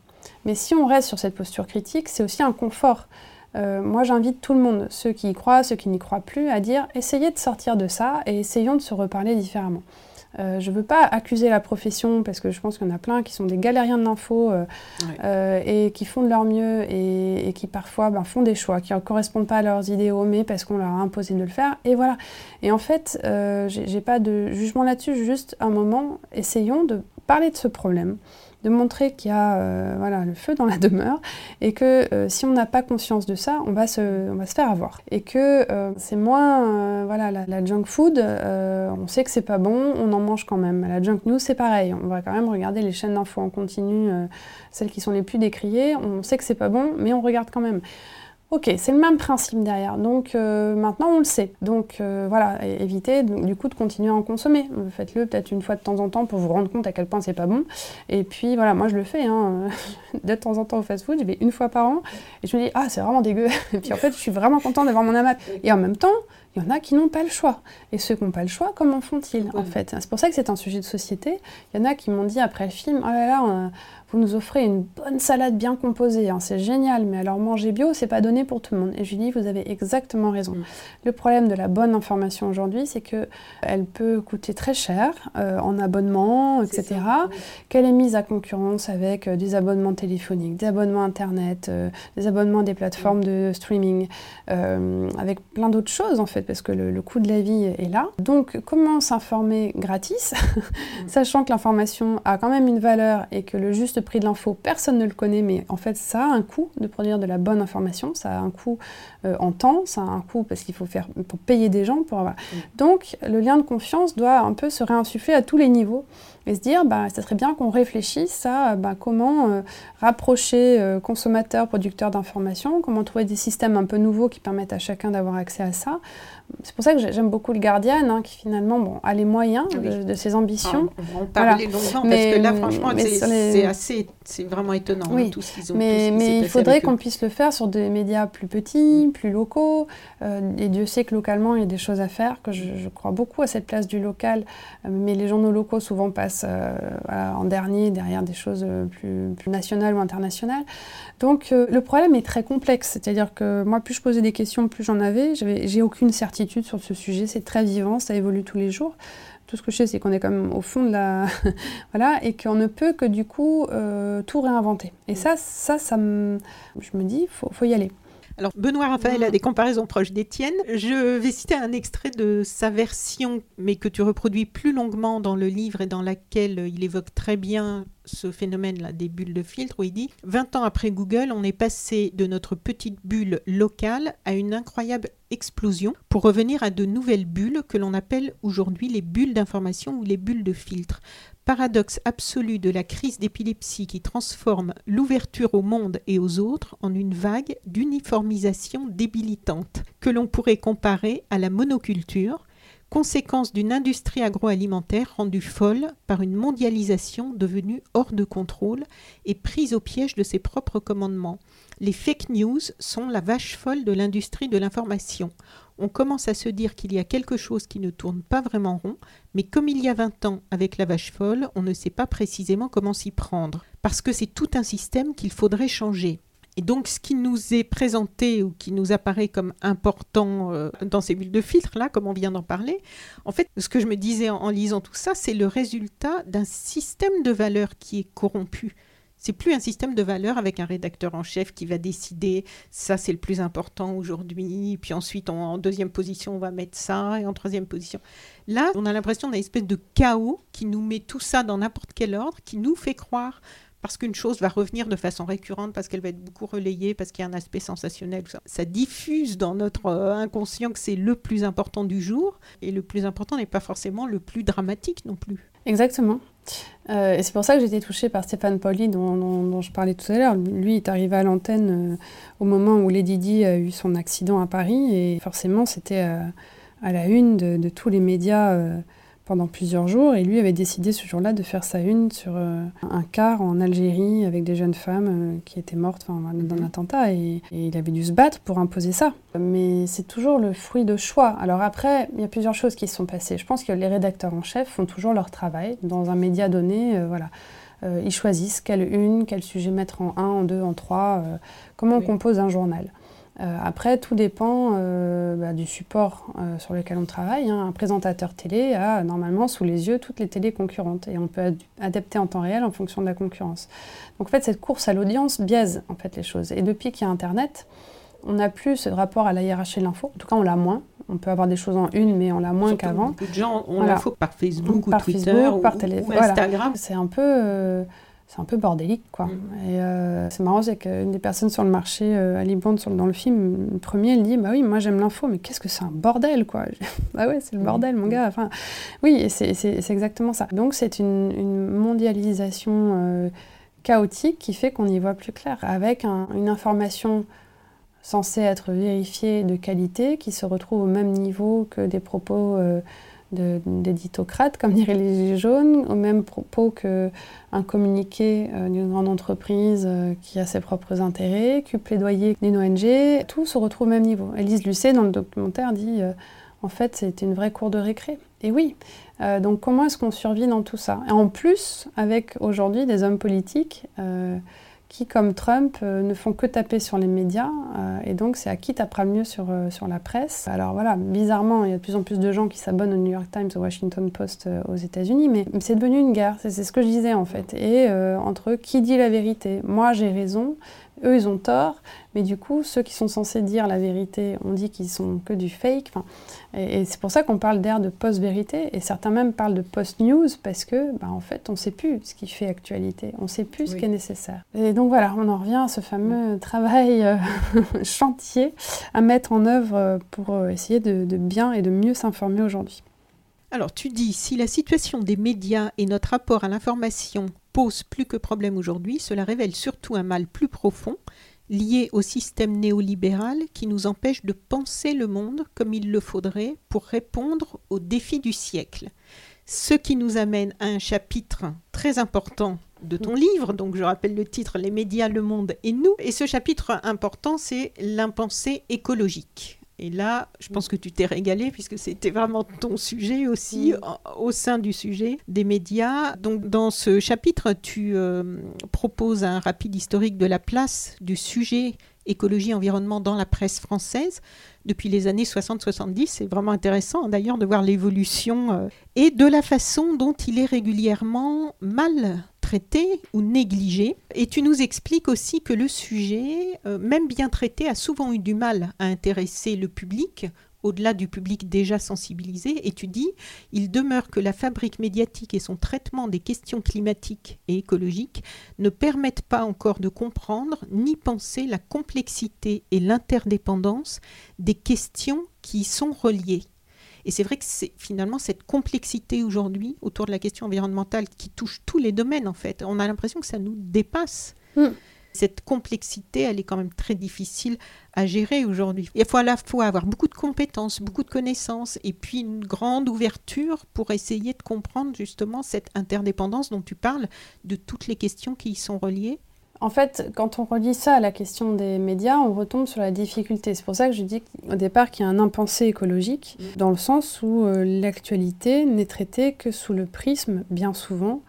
Mais si on reste sur cette posture critique, c'est aussi un confort. Euh, moi, j'invite tout le monde, ceux qui y croient, ceux qui n'y croient plus, à dire essayez de sortir de ça et essayons de se reparler différemment. Euh, je ne veux pas accuser la profession parce que je pense qu'il y en a plein qui sont des galériens de l'info euh, euh, et qui font de leur mieux et, et qui parfois ben, font des choix qui ne correspondent pas à leurs idéaux, mais parce qu'on leur a imposé de le faire. Et voilà. Et en fait, euh, j'ai j'ai pas de jugement là-dessus, juste un moment, essayons de parler de ce problème de montrer qu'il y a euh, voilà, le feu dans la demeure et que euh, si on n'a pas conscience de ça, on va se, faire avoir. Et que euh, c'est moins voilà, la, la junk food, on sait que c'est pas bon, on en mange quand même. La junk news, c'est pareil, on va quand même regarder les chaînes d'infos en continu, celles qui sont les plus décriées, on sait que c'est pas bon, mais on regarde quand même. Ok, c'est le même principe derrière. Donc euh, maintenant on le sait. Donc euh, voilà, évitez du coup de continuer à en consommer. Faites-le peut-être une fois de temps en temps pour vous rendre compte à quel point c'est pas bon. Et puis voilà, moi je le fais hein, de temps en temps au fast-food. Je vais une fois par an et je me dis ah c'est vraiment dégueu. Et puis en fait je suis vraiment content d'avoir mon amat. Et en même temps il y en a qui n'ont pas le choix. Et ceux qui n'ont pas le choix, comment font-ils en fait? C'est pour ça que c'est un sujet de société. Il y en a qui m'ont dit après le film oh là là. on- vous nous offrez une bonne salade bien composée, hein, c'est génial, mais alors manger bio, c'est pas donné pour tout le monde. Et je lui dis, vous avez exactement raison. Mm. Le problème de la bonne information aujourd'hui, c'est que elle peut coûter très cher euh, en abonnement, etc. ça, oui. Qu'elle est mise à concurrence avec euh, des abonnements téléphoniques, des abonnements internet, euh, des abonnements des plateformes de streaming, euh, avec plein d'autres choses en fait, parce que le, le coût de la vie est là. Donc, comment s'informer gratis, sachant que l'information a quand même une valeur et que le juste prix de l'info, personne ne le connaît, mais en fait, ça a un coût de produire de la bonne information, ça a un coût euh, en temps, ça a un coût parce qu'il faut faire pour payer des gens pour avoir. Donc, le lien de confiance doit un peu se réinsuffler à tous les niveaux et se dire, bah, ça serait bien qu'on réfléchisse à bah, comment euh, rapprocher euh, consommateurs, producteurs d'informations, comment trouver des systèmes un peu nouveaux qui permettent à chacun d'avoir accès à ça. C'est pour ça que j'ai- j'aime beaucoup le Guardian, hein, qui finalement bon, a les moyens Oui. de, de ses Ah, ambitions. on va en parler longuement Mais- parce que là, franchement, mais c'est sur les- c'est assez, c'est vraiment étonnant Oui. hein, tout ce qu'ils ont. tout ce Mais, il faudrait qu'on puisse le faire sur des médias plus petits, plus locaux. Euh, et Dieu sait que localement, il y a des choses à faire, que je, je crois beaucoup à cette place du local. Euh, mais les journaux locaux souvent passent place en dernier derrière des choses plus, plus, nationales ou internationales. Donc le problème est très complexe, c'est-à-dire que moi, plus je posais des questions, plus j'en avais. J'ai aucune certitude sur ce sujet, c'est très vivant, ça évolue tous les jours tout ce que je sais, c'est qu'on est quand même au fond de la. voilà, et qu'on ne peut que du coup euh, tout réinventer. Et ça, ça, ça me... je me dis, il faut, faut y aller. Alors, Benoît Raphaël a des comparaisons proches d'Étienne. Je vais citer un extrait de sa version, mais que tu reproduis plus longuement dans le livre et dans laquelle il évoque très bien ce phénomène-là des bulles de filtre, où il dit 20 ans après Google, on est passé de notre petite bulle locale à une incroyable explosion pour revenir à de nouvelles bulles que l'on appelle aujourd'hui les bulles d'information ou les bulles de filtre paradoxe absolu de la crise d'épilepsie qui transforme l'ouverture au monde et aux autres en une vague d'uniformisation débilitante, que l'on pourrait comparer à la monoculture, conséquence d'une industrie agroalimentaire rendue folle par une mondialisation devenue hors de contrôle et prise au piège de ses propres commandements. Les fake news sont la vache folle de l'industrie de l'information on commence à se dire qu'il y a quelque chose qui ne tourne pas vraiment rond, mais comme il y a 20 ans avec la vache folle, on ne sait pas précisément comment s'y prendre, parce que c'est tout un système qu'il faudrait changer. Et donc, ce qui nous est présenté ou qui nous apparaît comme important euh, dans ces bulles de filtre, là, comme on vient d'en parler, en fait, ce que je me disais en lisant tout ça, c'est le résultat d'un système de valeurs qui est corrompu. C'est plus un système de valeurs avec un rédacteur en chef qui va décider ça c'est le plus important aujourd'hui, puis ensuite en deuxième position on va mettre ça et en troisième position. Là, on a l'impression d'un espèce de chaos qui nous met tout ça dans n'importe quel ordre, qui nous fait croire parce qu'une chose va revenir de façon récurrente, parce qu'elle va être beaucoup relayée, parce qu'il y a un aspect sensationnel. Ça, diffuse dans notre euh, inconscient que c'est le plus important du jour, et le plus important n'est pas forcément le plus dramatique non plus. Exactement. Euh, et c'est pour ça que été touchée par Stéphane Pauli, dont, je parlais tout à l'heure. Lui est arrivé à l'antenne euh, au moment où Lady Di a eu son accident à Paris, et forcément, c'était à la une de, tous les médias pendant plusieurs jours. Et lui avait décidé ce jour-là de faire sa une sur euh, un car en Algérie avec des jeunes femmes euh, qui étaient mortes dans un mhm. attentat. Et, il avait dû se battre pour imposer ça. Mais c'est toujours le fruit de choix. Alors après, il y a plusieurs choses qui se sont passées. Je pense que les rédacteurs en chef font toujours leur travail. Dans un média donné, euh, voilà. ils choisissent quelle une, quel sujet mettre en un, en deux, en trois, comment on compose un journal. Euh, après, tout dépend euh, bah, du support euh, sur lequel on travaille. Hein. Un présentateur télé a normalement sous les yeux toutes les télés concurrentes et on peut adapter en temps réel en fonction de la concurrence. Donc en fait, cette course à l'audience biaise en fait les choses. Et depuis qu'il y a Internet, on n'a plus ce rapport à la hiérarchie de l'info. En tout cas, on l'a moins. On peut avoir des choses en une, mais on l'a moins qu'avant. Beaucoup de gens ont l'info par Facebook ou Twitter par ou, Instagram. C'est un peu c'est un peu bordélique, quoi. Mm. Et euh, c'est marrant, c'est qu'une des personnes sur le marché, euh, Ali Bond, dans le film, le premier, elle dit Bah oui, moi j'aime l'info, mais qu'est-ce que c'est un bordel, quoi? Bah ouais, c'est le mm. bordel, mon gars. Enfin, oui, c'est exactement ça. Donc c'est une, mondialisation euh, chaotique qui fait qu'on y voit plus clair, avec une information censée être vérifiée de qualité qui se retrouve au même niveau que des propos euh, d'éditocrate, comme dirait les Gilets jaunes, au même propos qu'un communiqué euh, d'une grande entreprise euh, qui a ses propres intérêts, que plaidoyer d'une ONG, tout se retrouve au même niveau. Elise Lucet, dans le documentaire, dit euh, en fait, c'était une vraie cour de récré. Et oui, donc comment est-ce qu'on survit dans tout ça? Et en plus, avec aujourd'hui des hommes politiques qui, comme Trump, euh, ne font que taper sur les médias. Euh, et donc, c'est à qui tapera le mieux sur, euh, sur la presse. Alors voilà, bizarrement, il y a de plus en plus de gens qui s'abonnent au New York Times, au Washington Post aux États-Unis, mais c'est devenu une guerre. C'est ce que je disais en fait. Et entre qui dit la vérité? Moi, j'ai raison eux, ils ont tort, mais du coup, ceux qui sont censés dire la vérité, on dit qu'ils sont que du fake. Et, c'est pour ça qu'on parle d'ère de post-vérité, et certains même parlent de post-news, parce que, bah, en fait, on ne sait plus ce qui fait actualité, on ne sait plus ce qui est nécessaire. Et donc voilà, on en revient à ce fameux travail euh, chantier à mettre en œuvre pour euh, essayer de, de bien et de mieux s'informer aujourd'hui. Alors tu dis, si la situation des médias et notre rapport à l'information pose plus que problème aujourd'hui, cela révèle surtout un mal plus profond lié au système néolibéral qui nous empêche de penser le monde comme il le faudrait pour répondre aux défis du siècle. Ce qui nous amène à un chapitre très important de ton livre, donc je rappelle le titre Les médias, le monde et nous. Et ce chapitre important, c'est l'impensée écologique. Et là, je pense que tu t'es régalé puisque c'était vraiment ton sujet aussi au sein du sujet des médias. Donc dans ce chapitre, tu euh, proposes un rapide historique de la place du sujet écologie-environnement dans la presse française depuis les années 60-70. C'est vraiment intéressant d'ailleurs de voir l'évolution euh, et de la façon dont il est régulièrement mal traité ou négligé. Et tu nous expliques aussi que le sujet, euh, même bien traité, a souvent eu du mal à intéresser le public au-delà du public déjà sensibilisé, et tu dis, il demeure que la fabrique médiatique et son traitement des questions climatiques et écologiques ne permettent pas encore de comprendre ni penser la complexité et l'interdépendance des questions qui y sont reliées. Et c'est vrai que c'est finalement cette complexité aujourd'hui autour de la question environnementale qui touche tous les domaines en fait. On a l'impression que ça nous dépasse. Hmm cette complexité, elle est quand même très difficile à gérer aujourd'hui. Il faut à la fois avoir beaucoup de compétences, beaucoup de connaissances, et puis une grande ouverture pour essayer de comprendre justement cette interdépendance dont tu parles, de toutes les questions qui y sont reliées. En fait, quand on relie ça à la question des médias, on retombe sur la difficulté. C'est pour ça que je dis au départ qu'il y a un impensé écologique, dans le sens où euh, l'actualité n'est traitée que sous le prisme, bien souvent,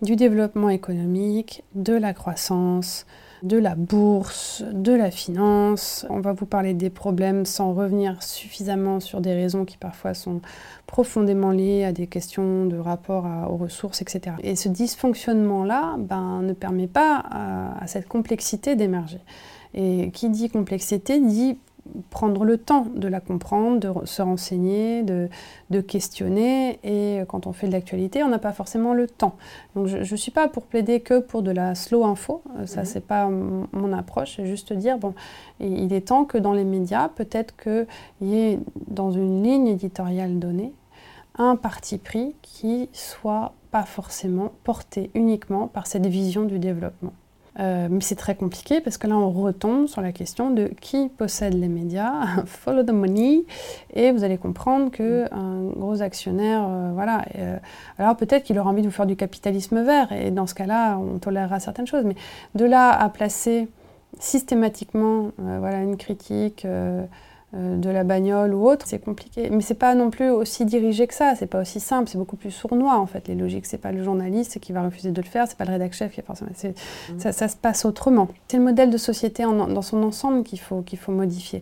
du développement économique, de la croissance, de la bourse, de la finance. On va vous parler des problèmes sans revenir suffisamment sur des raisons qui parfois sont profondément liées à des questions de rapport aux ressources, etc. Et ce dysfonctionnement-là ben, ne permet pas à cette complexité d'émerger. Et qui dit complexité dit prendre le temps de la comprendre, de se renseigner, de, questionner. Et quand on fait de l'actualité, on n'a pas forcément le temps. Donc je ne suis pas pour plaider que pour de la slow info. Euh, ça, mhm. c'est pas mon, approche. C'est juste dire, bon, il est temps que dans les médias, peut-être qu'il y ait dans une ligne éditoriale donnée, un parti pris qui soit pas forcément porté uniquement par cette vision du développement. Euh, mais c'est très compliqué parce que là, on retombe sur la question de qui possède les médias, follow the money, et vous allez comprendre que un gros actionnaire, euh, voilà. Euh, alors peut-être qu'il aura envie de vous faire du capitalisme vert, et dans ce cas-là, on tolérera certaines choses. Mais de là à placer systématiquement, voilà, une critique de la bagnole ou autre, c'est compliqué. Mais c'est pas non plus aussi dirigé que ça, c'est pas aussi simple, c'est beaucoup plus sournois en fait. Les logiques, c'est pas le journaliste qui va refuser de le faire, c'est pas le rédacteur chef qui forcément. Mmh. Ça, ça, se passe autrement. C'est le modèle de société dans son ensemble qu'il faut, qu'il faut modifier.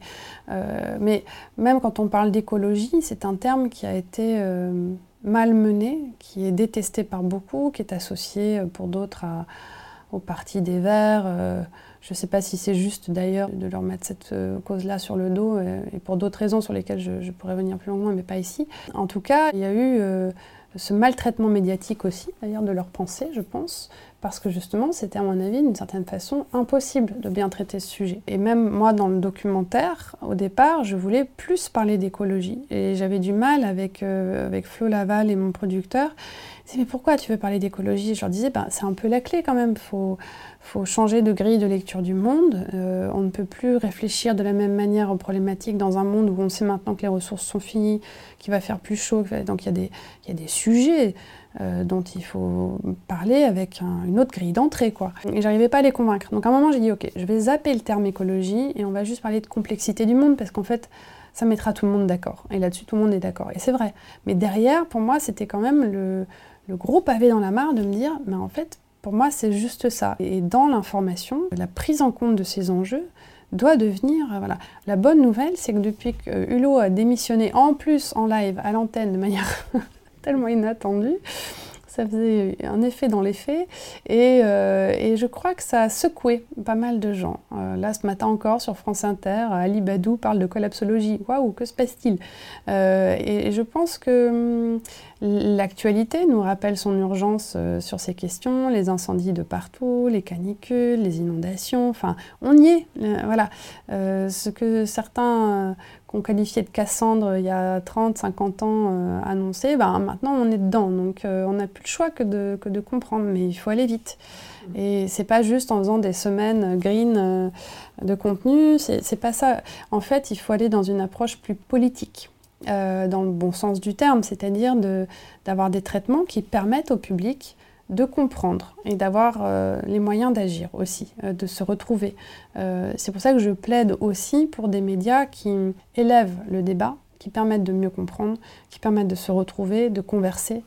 Euh, mais même quand on parle d'écologie, c'est un terme qui a été euh, mal mené, qui est détesté par beaucoup, qui est associé pour d'autres au parti des Verts. Je ne sais pas si c'est juste d'ailleurs de leur mettre cette euh, cause-là sur le dos euh, et pour d'autres raisons sur lesquelles je, pourrais venir plus longuement, mais pas ici. En tout cas, il y a eu euh, ce maltraitement médiatique aussi, d'ailleurs, de leur pensée, je pense, parce que justement, c'était à mon avis, d'une certaine façon, impossible de bien traiter ce sujet. Et même moi, dans le documentaire, au départ, je voulais plus parler d'écologie. Et j'avais du mal avec, avec Flo Laval et mon producteur. Mais pourquoi tu veux parler d'écologie? Je leur disais, ben, c'est un peu la clé quand même. Faut, faut changer de grille de lecture du monde. Euh, on ne peut plus réfléchir de la même manière aux problématiques dans un monde où on sait maintenant que les ressources sont finies, qu'il va faire plus chaud. Donc il y a des, il y a des sujets euh, dont il faut parler avec une autre grille d'entrée. quoi. Et j'arrivais pas à les convaincre. Donc à un moment, j'ai dit, ok, je vais zapper le terme écologie et on va juste parler de complexité du monde parce qu'en fait, ça mettra tout le monde d'accord. Et là-dessus, tout le monde est d'accord. Et c'est vrai. Mais derrière, pour moi, c'était quand même le, le gros pavé dans la mare de me dire, mais en fait, pour moi, c'est juste ça. Et dans l'information, la prise en compte de ces enjeux doit devenir... Voilà. La bonne nouvelle, c'est que depuis que Hulot a démissionné en plus en live à l'antenne de manière tellement inattendue, ça faisait un effet dans les faits. Et, euh, et, je crois que ça a secoué pas mal de gens. Euh, là, ce matin encore, sur France Inter, Ali Badou parle de collapsologie. Waouh, que se passe-t-il? Euh, et, je pense que hum, l'actualité nous rappelle son urgence sur ces questions, les incendies de partout, les canicules, les inondations. Enfin, on y est. voilà. ce que certains qu'on qualifiait de Cassandre il y a 30, 50 ans euh, annoncé, ben, maintenant on est dedans. Donc euh, on n'a plus le choix que de, que de, comprendre, mais il faut aller vite. Et c'est pas juste en faisant des semaines green euh, de contenu, c'est pas ça. En fait, il faut aller dans une approche plus politique. Dans le bon sens du terme, c'est-à-dire d'avoir des traitements qui permettent au public de comprendre et d'avoir euh, les moyens d'agir aussi, euh, de se retrouver. Euh, c'est pour ça que je plaide aussi pour des médias qui élèvent le débat, qui permettent de mieux comprendre, qui permettent de se retrouver, de converser.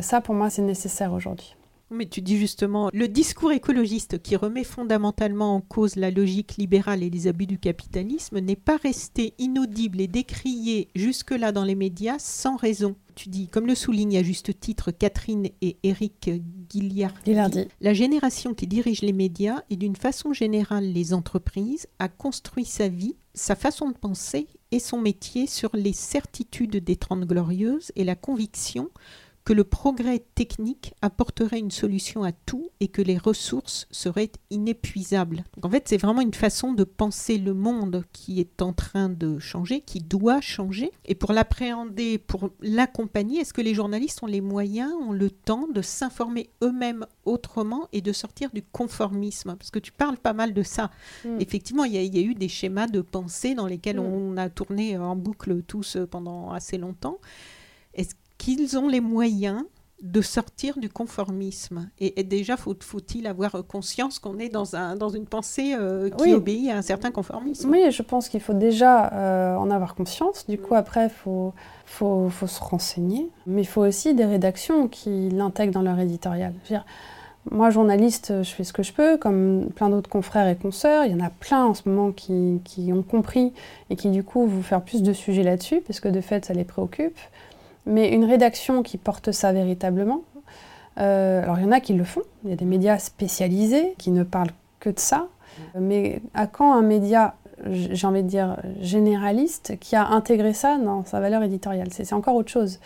ça, pour moi, c'est nécessaire aujourd'hui. Mais tu dis justement, le discours écologiste qui remet fondamentalement en cause la logique libérale et les abus du capitalisme n'est pas resté inaudible et décrié jusque-là dans les médias sans raison. Tu dis, comme le souligne à juste titre Catherine et Éric Guilliardi, la génération qui dirige les médias et d'une façon générale les entreprises a construit sa vie, sa façon de penser et son métier sur les certitudes des Trente Glorieuses et la conviction que le progrès technique apporterait une solution à tout et que les ressources seraient inépuisables. en fait, c'est vraiment une façon de penser le monde qui est en train de changer, qui doit changer. Et pour l'appréhender, pour l'accompagner, est-ce que les journalistes ont les moyens, ont le temps de s'informer eux-mêmes autrement et de sortir du conformisme? Parce que tu parles pas mal de ça. Mm. Effectivement, il y, a eu des schémas de pensée dans lesquels mm. on a tourné en boucle tous pendant assez longtemps. Qu'ils ont les moyens de sortir du conformisme. Et, déjà, faut, il avoir conscience qu'on est dans, un, dans une pensée euh, qui obéit à un certain conformisme? Oui, je pense qu'il faut déjà euh, en avoir conscience. Du coup, après, il faut, faut, faut, se renseigner. Mais il faut aussi des rédactions qui l'intègrent dans leur éditorial. moi, journaliste, je fais ce que je peux, comme plein d'autres confrères et consoeurs. Il y en a plein en ce moment qui, qui ont compris et qui, du coup, vont faire plus de sujets là-dessus, parce que de fait, ça les préoccupe mais une rédaction qui porte ça véritablement. Euh, alors il y en a qui le font, il y a des médias spécialisés qui ne parlent que de ça, mais à quand un média, j'ai envie de dire, généraliste qui a intégré ça dans sa valeur éditoriale? C'est encore autre chose.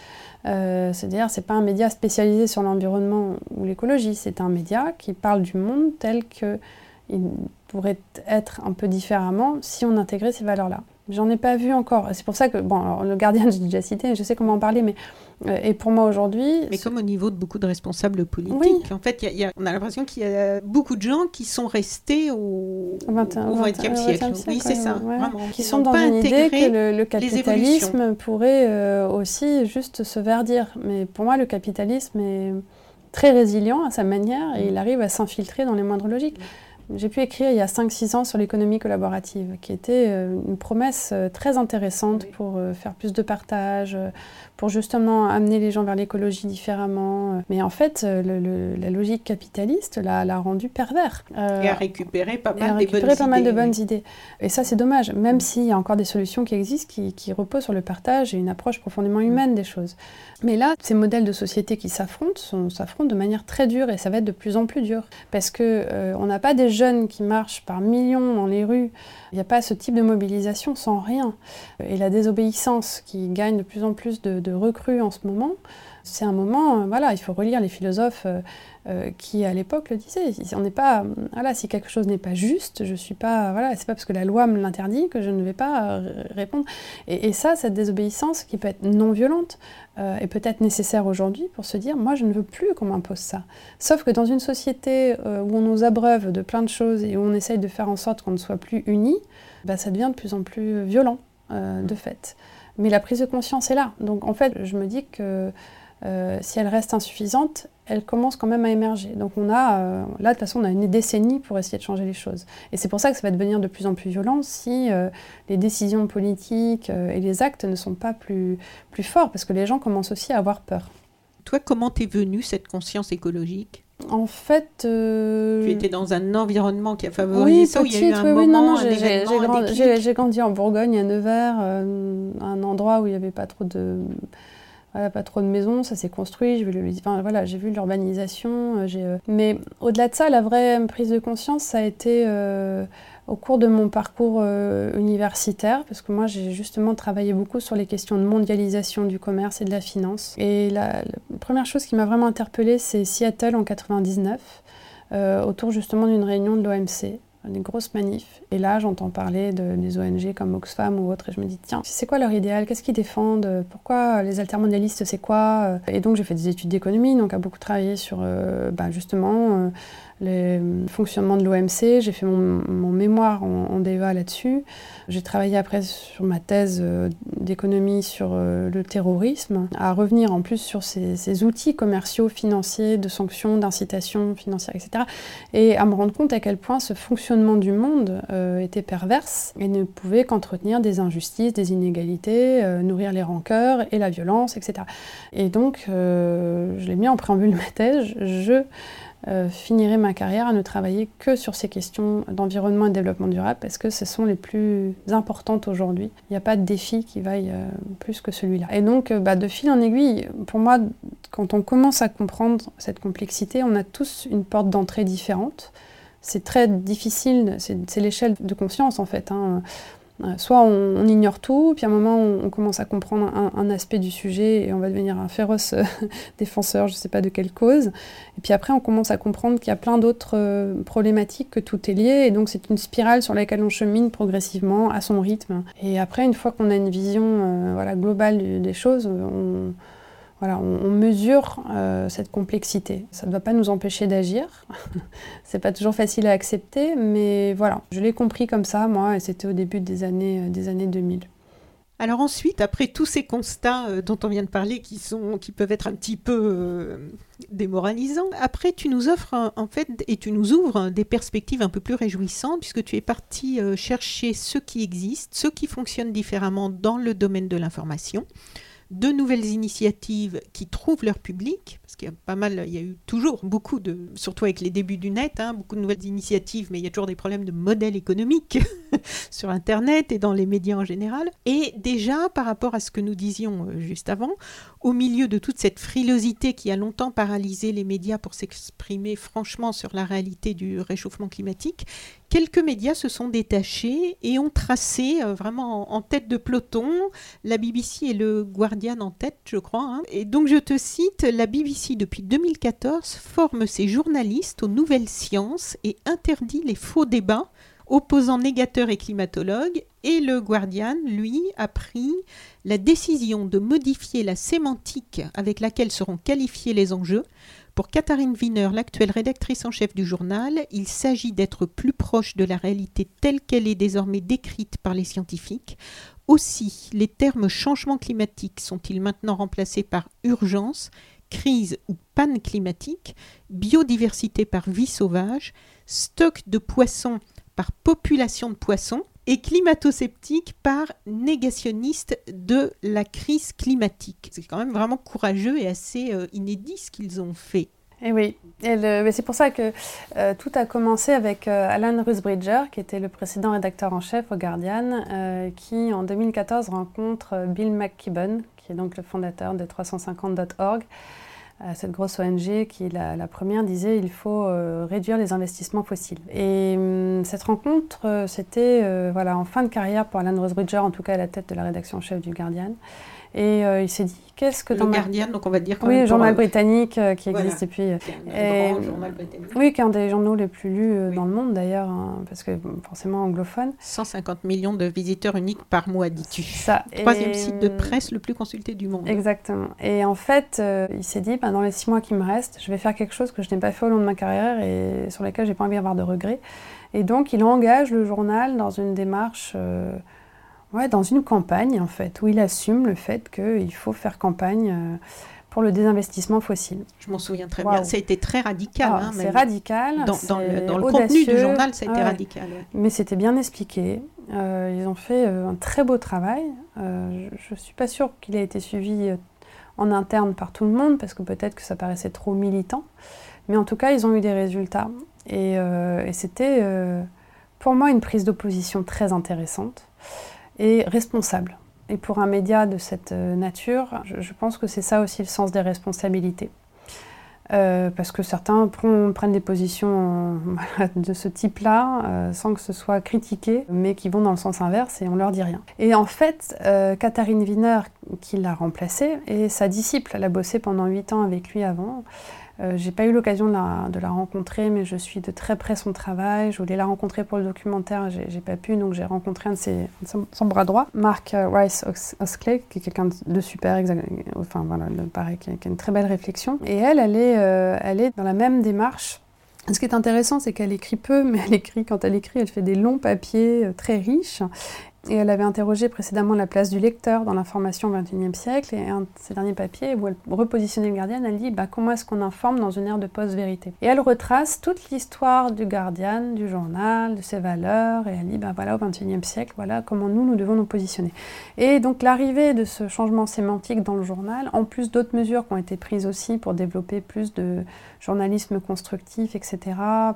Euh, C'est-à-dire, c'est pas un média spécialisé sur l'environnement ou l'écologie, c'est un média qui parle du monde tel qu'il pourrait être un peu différemment si on intégrait ces valeurs-là. J'en ai pas vu encore. C'est pour ça que, bon, le gardien, j'ai déjà cité, je sais comment en parler, mais euh, et pour moi aujourd'hui. Mais comme au niveau de beaucoup de responsables politiques, en fait, y a, on a l'impression qu'il y a beaucoup de gens qui sont restés au XXe siècle. Oui, c'est ça, vraiment. Qui sont dans une idée que le, capitalisme pourrait euh, aussi juste se verdir. Mais pour moi, le capitalisme est très résilient à sa manière et il arrive à s'infiltrer dans les moindres logiques. J'ai pu écrire il y a 5-6 ans sur l'économie collaborative, qui était euh, une promesse euh, très intéressante pour euh, faire plus de partage, pour justement amener les gens vers l'écologie différemment. Mais en fait, la logique capitaliste l'a rendu pervers. et a récupéré pas mal, pas mal de bonnes idées. Et ça, c'est dommage, même mm. s'il y a encore des solutions qui existent qui, qui, reposent sur le partage et une approche profondément humaine des choses. Mais là, ces modèles de société qui s'affrontent s'affrontent de manière très dure et ça va être de plus en plus dur. Parce qu'on on n'a pas des jeunes qui marchent par millions dans les rues. Il n'y a pas ce type de mobilisation sans rien. Et la désobéissance qui gagne de plus en plus de, de recrues en ce moment, c'est un moment, euh, voilà, il faut relire les philosophes euh, euh, qui à l'époque le disaient. On n'est pas, voilà, si quelque chose n'est pas juste, je suis pas, voilà, c'est pas parce que la loi me l'interdit que je ne vais pas répondre. Et, ça, cette désobéissance qui peut être non violente, est peut-être nécessaire aujourd'hui pour se dire, moi, je ne veux plus qu'on m'impose ça. Sauf que dans une société où on nous abreuve de plein de choses et où on essaye de faire en sorte qu'on ne soit plus unis, bah, ça devient de plus en plus violent, de fait. Mais la prise de conscience est là. Donc en fait, je me dis que euh, si elle reste insuffisante, elle commence quand même à émerger. Donc on a, euh, là de toute façon, on a une décennie pour essayer de changer les choses. Et c'est pour ça que ça va devenir de plus en plus violent si euh, les décisions politiques et les actes ne sont pas plus, plus forts, parce que les gens commencent aussi à avoir peur. Toi, comment t'es venue cette conscience écologique? En fait, tu étais dans un environnement qui a favorisé ça. il y a eu un oui, moment, non, non, j'ai grandi en Bourgogne, à Nevers, un endroit où il n'y avait pas trop de pas trop de maisons, ça s'est construit, j'ai vu, voilà, vu l'urbanisation. Euh, euh, mais au-delà de ça, la vraie prise de conscience, ça a été euh, au cours de mon parcours universitaire, parce que moi j'ai justement travaillé beaucoup sur les questions de mondialisation du commerce et de la finance. Et la, première chose qui m'a vraiment interpellée, c'est Seattle en 99, autour justement d'une réunion de l'OMC des grosses manifs. Et là, j'entends parler de, des ONG comme Oxfam ou autres, et je me dis, tiens, c'est quoi leur idéal? Qu'est-ce qu'ils défendent? Pourquoi les altermondialistes, c'est quoi? Et donc, j'ai fait des études d'économie, donc à beaucoup travaillé sur, bah, justement, euh, le fonctionnement de l'OMC. J'ai fait mon, mémoire en, DEA là-dessus. J'ai travaillé après sur ma thèse euh, d'économie sur euh, le terrorisme, à revenir en plus sur ces, outils commerciaux, financiers, de sanctions, d'incitation financière, etc. Et à me rendre compte à quel point ce fonctionnement du monde euh, était perverse et ne pouvait qu'entretenir des injustices, des inégalités, nourrir les rancœurs et la violence, etc. Et donc, je l'ai mis en préambule de ma thèse, je euh, finirai ma carrière à ne travailler que sur ces questions d'environnement et développement durable parce que ce sont les plus importantes aujourd'hui. Il n'y a pas de défi qui vaille euh, plus que celui-là. Et donc, euh, bah, de fil en aiguille, pour moi, quand on commence à comprendre cette complexité, on a tous une porte d'entrée différente. C'est très difficile, c'est l'échelle de conscience en fait. Hein. Euh, soit on, ignore tout, puis à un moment on, commence à comprendre un, aspect du sujet et on va devenir un féroce euh, défenseur, je ne sais pas de quelle cause. Et puis après on commence à comprendre qu'il y a plein d'autres euh, problématiques, que tout est lié, et donc c'est une spirale sur laquelle on chemine progressivement à son rythme. Et après, une fois qu'on a une vision voilà, globale des choses, on, voilà, on, mesure euh, cette complexité. Ça ne doit pas nous empêcher d'agir. c'est pas toujours facile à accepter, mais voilà, je l'ai compris comme ça, moi, et c'était au début des années, euh, des années 2000. Alors ensuite, après tous ces constats euh, dont on vient de parler, qui, sont, qui peuvent être un petit peu démoralisants, après tu nous offres en fait et tu nous ouvres des perspectives un peu plus réjouissantes, puisque tu es parti chercher ce qui existe, ce qui fonctionne différemment dans le domaine de l'information de nouvelles initiatives qui trouvent leur public, parce qu'il y a pas mal, il y a eu toujours beaucoup de, surtout avec les débuts du net, hein, beaucoup de nouvelles initiatives, mais il y a toujours des problèmes de modèle économique sur Internet et dans les médias en général. Et déjà, par rapport à ce que nous disions euh, juste avant, au milieu de toute cette frilosité qui a longtemps paralysé les médias pour s'exprimer franchement sur la réalité du réchauffement climatique, quelques médias se sont détachés et ont tracé euh, vraiment en, tête de peloton, la BBC et le Guardian en tête, je crois. Hein. Et donc je te cite, la BBC depuis 2014 forme ses journalistes aux nouvelles sciences et interdit les faux débats opposant négateurs et climatologues, et le Guardian, lui, a pris la décision de modifier la sémantique avec laquelle seront qualifiés les enjeux pour Katharine Wiener, l'actuelle rédactrice en chef du journal, il s'agit d'être plus proche de la réalité telle qu'elle est désormais décrite par les scientifiques. Aussi, les termes changement climatique sont-ils maintenant remplacés par urgence, crise ou panne climatique, biodiversité par vie sauvage, stock de poissons par population de poissons, et climato-sceptique par négationniste de la crise climatique. C'est quand même vraiment courageux et assez euh, inédit ce qu'ils ont fait. Et oui, c'est pour ça que euh, tout a commencé avec euh, Alan Rusbridger, qui était le précédent rédacteur en chef au Guardian, qui en 2014 rencontre Bill McKibben, qui est donc le fondateur de 350.org, cette grosse ONG qui, la, première, disait il faut euh, réduire les investissements fossiles. Et hum, cette rencontre, euh, c'était euh, voilà, en fin de carrière pour Alan Rosebridger, en tout cas à la tête de la rédaction chef du Guardian. Et euh, il s'est dit, qu'est-ce que le Guardian, donc on va dire quand oui, journal britannique euh, qui existe depuis. Un grand journal britannique. Oui, qui est un des journaux les plus lus euh, dans le monde d'ailleurs, hein, parce que forcément anglophone. 150 millions de visiteurs uniques par mois, dis-tu. Ça. Troisième site de presse le plus consulté du monde. Exactement. Et en fait, il s'est dit, bah, dans les six mois qui me restent, je vais faire quelque chose que je n'ai pas fait au long de ma carrière et sur lesquels j'ai pas envie d'avoir de regrets. Et donc, il engage le journal dans une démarche ouais, dans une campagne en fait, où il assume le fait qu'il faut faire campagne euh, pour le désinvestissement fossile. Je m'en souviens très bien. Ça a été très radical. Ah, hein, c'est radical. Dans, dans, le, dans le, contenu du journal, ça a été radical. Mais c'était bien expliqué. Euh, ils ont fait euh, un très beau travail. je ne suis pas sûre qu'il ait été suivi en interne par tout le monde, parce que peut-être que ça paraissait trop militant. Mais en tout cas, ils ont eu des résultats. Et, et c'était pour moi une prise d'opposition très intéressante et responsable. Et pour un média de cette euh, nature, je, pense que c'est ça aussi le sens des responsabilités. Euh, parce que certains prennent des positions de ce type-là euh, sans que ce soit critiqué, mais qui vont dans le sens inverse et on leur dit rien. Et en fait, Katharine Wiener, qui l'a remplacée, et sa disciple, elle a bossé pendant huit ans avec lui avant, euh, j'ai pas eu l'occasion de la, rencontrer, mais je suis de très près son travail. Je voulais la rencontrer pour le documentaire, j'ai pas pu, donc j'ai rencontré un de ses, son, bras droit, Mark euh, Rice Osclay, qui est quelqu'un de super, enfin voilà, pareil, qui a, une très belle réflexion. Et elle, elle est, euh, elle est dans la même démarche. Ce qui est intéressant, c'est qu'elle écrit peu, mais elle écrit, quand elle écrit, elle fait des longs papiers très riches Et elle avait interrogé précédemment la place du lecteur dans l'information au XXIe siècle. Et un de ses derniers papiers, où elle repositionnait le Guardian, elle dit bah, comment est-ce qu'on informe dans une ère de post-vérité? Et elle retrace toute l'histoire du Guardian, du journal, de ses valeurs. Et elle dit bah, voilà, au XXIe siècle, voilà comment nous, nous devons nous positionner. Et donc l'arrivée de ce changement sémantique dans le journal, en plus d'autres mesures qui ont été prises aussi pour développer plus de journalisme constructif, etc.,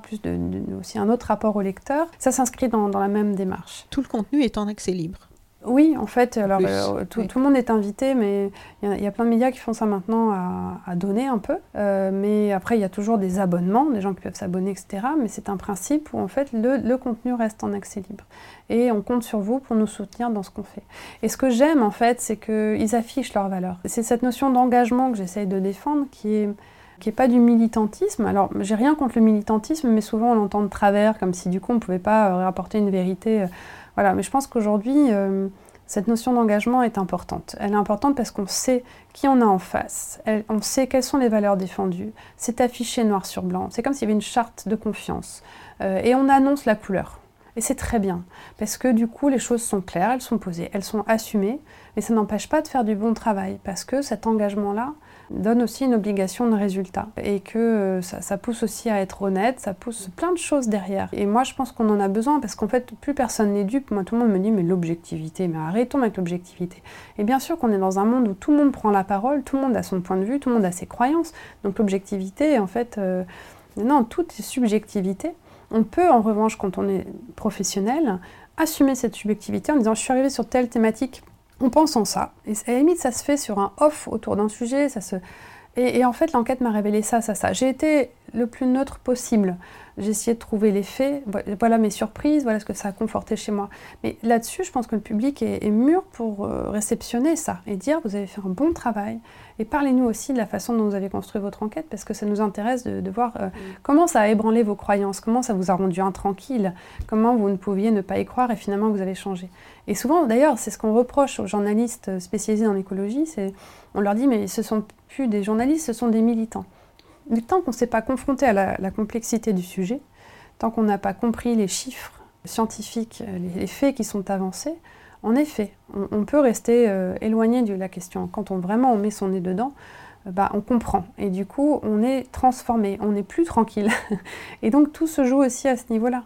plus aussi un autre rapport au lecteur, ça s'inscrit dans, dans la même démarche. Tout le contenu est en accès libre. Oui, en fait, alors euh, tout, le monde est invité, mais il y, a plein de médias qui font ça maintenant à, donner un peu. Euh, mais après, il y a toujours des abonnements, des gens qui peuvent s'abonner, etc. Mais c'est un principe où en fait le, contenu reste en accès libre. Et on compte sur vous pour nous soutenir dans ce qu'on fait. Et ce que j'aime en fait, c'est qu'ils affichent leurs valeurs. C'est cette notion d'engagement que j'essaye de défendre qui est qui n'est pas du militantisme. Alors, j'ai rien contre le militantisme, mais souvent on l'entend de travers, comme si du coup on ne pouvait pas euh, rapporter une vérité. Voilà, mais je pense qu'aujourd'hui, euh, cette notion d'engagement est importante. Elle est importante parce qu'on sait qui on a en face, on sait quelles sont les valeurs défendues. C'est affiché noir sur blanc. C'est comme s'il y avait une charte de confiance. Euh, et on annonce la couleur. Et c'est très bien, parce que du coup, les choses sont claires, elles sont posées, elles sont assumées, mais ça n'empêche pas de faire du bon travail, parce que cet engagement-là, donne aussi une obligation de résultat et que euh, ça, pousse aussi à être honnête, ça pousse plein de choses derrière. Et moi, je pense qu'on en a besoin parce qu'en fait, plus personne n'est dupe. Moi, tout le monde me dit, mais l'objectivité, mais arrêtons avec l'objectivité. Et bien sûr qu'on est dans un monde où tout le monde prend la parole, tout le monde a son point de vue, tout le monde a ses croyances. Donc l'objectivité, en fait, euh, non, toute subjectivité. On peut, en revanche, quand on est professionnel, assumer cette subjectivité en disant, je suis arrivé sur telle thématique on pense en ça. Et à la limite, ça se fait sur un off autour d'un sujet. Ça se... et, en fait, l'enquête m'a révélé ça, ça, ça. J'ai été le plus neutre possible. J'ai essayé de trouver les faits. Voilà mes surprises, voilà ce que ça a conforté chez moi. Mais là-dessus, je pense que le public est, mûr pour euh, réceptionner ça et dire vous avez fait un bon travail. Et parlez-nous aussi de la façon dont vous avez construit votre enquête, parce que ça nous intéresse de, voir euh, mm. comment ça a ébranlé vos croyances, comment ça vous a rendu intranquille, comment vous ne pouviez ne pas y croire et finalement vous avez changé. Et souvent, d'ailleurs, c'est ce qu'on reproche aux journalistes spécialisés dans l'écologie, c'est on leur dit mais ce sont plus des journalistes, ce sont des militants. Mais tant qu'on ne s'est pas confronté à la, complexité du sujet, tant qu'on n'a pas compris les chiffres scientifiques, les, faits qui sont avancés, en effet, on, peut rester euh, éloigné de la question. Quand on vraiment on met son nez dedans, euh, bah, on comprend. Et du coup, on est transformé, on n'est plus tranquille. et donc tout se joue aussi à ce niveau-là,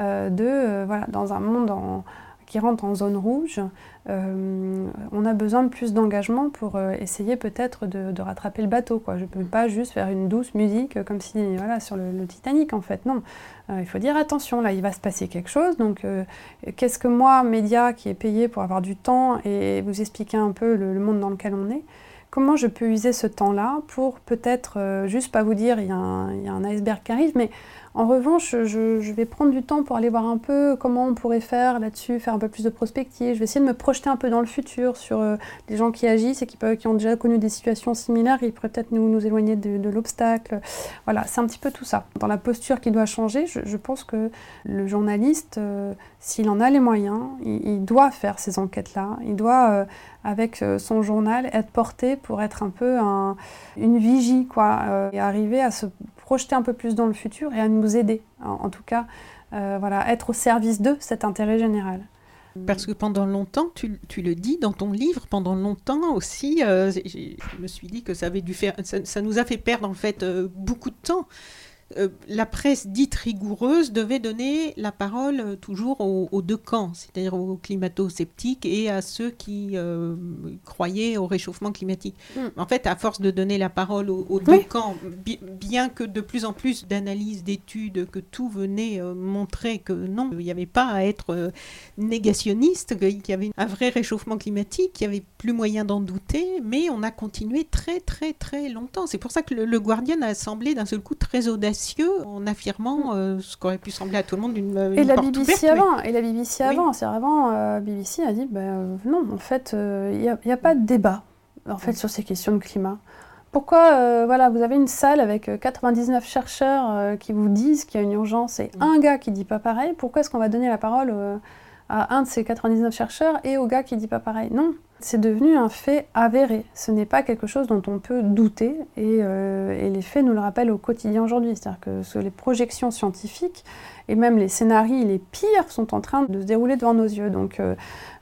euh, de voilà, dans un monde en, qui rentrent en zone rouge, euh, on a besoin de plus d'engagement pour euh, essayer peut-être de, rattraper le bateau. Je ne peux pas juste faire une douce musique comme si, voilà, sur le, Titanic en fait. Non, euh, il faut dire attention, là il va se passer quelque chose. Donc qu'est-ce que moi, média qui est payé pour avoir du temps et vous expliquer un peu le, monde dans lequel on est, comment je peux user ce temps-là pour peut-être juste pas vous dire il y, a un iceberg qui arrive, mais en revanche, je, vais prendre du temps pour aller voir un peu comment on pourrait faire là-dessus, faire un peu plus de prospective. Je vais essayer de me projeter un peu dans le futur sur euh, les gens qui agissent et qui, ont déjà connu des situations similaires. Ils pourraient peut-être nous, nous éloigner de, l'obstacle. Voilà, c'est un petit peu tout ça. Dans la posture qui doit changer, je, pense que le journaliste, euh, s'il en a les moyens, il, doit faire ces enquêtes-là. Il doit, euh, avec son journal, être porté pour être un peu une vigie, quoi, et arriver à se projeter un peu plus dans le futur et à nous aider, en, tout cas, euh, voilà, être au service de cet intérêt général. Parce que pendant longtemps, tu, le dis dans ton livre, pendant longtemps aussi, euh, je me suis dit que ça avait dû faire, ça, nous a fait perdre en fait euh, beaucoup de temps. Euh, la presse dite rigoureuse devait donner la parole euh, toujours aux, deux camps, c'est-à-dire aux climato-sceptiques et à ceux qui euh, croyaient au réchauffement climatique. Hmm. En fait, à force de donner la parole aux, deux camps, bien que de plus en plus d'analyses, d'études, que tout venait montrer que non, il n'y avait pas à être négationniste, qu'il y avait un vrai réchauffement climatique, qu'il n'y avait plus moyen d'en douter, mais on a continué très très très longtemps. C'est pour ça que le, le Guardian a semblé d'un seul coup très audacieux en affirmant euh, ce qu'aurait pu sembler à tout le monde une, et la BBC avant et la BBC avant c'est avant euh, BBC a dit ben, non en fait il euh, n'y a, pas de débat en fait sur ces questions de climat. Pourquoi voilà vous avez une salle avec 99 chercheurs qui vous disent qu'il y a une urgence et un gars qui dit pas pareil pourquoi est-ce qu'on va donner la parole à un de ces 99 chercheurs et au gars qui dit pas pareil? Non C'est devenu un fait avéré. Ce n'est pas quelque chose dont on peut douter et, et les faits nous le rappellent au quotidien aujourd'hui. C'est-à-dire que les projections scientifiques et même les scénarios les pires sont en train de se dérouler devant nos yeux. Donc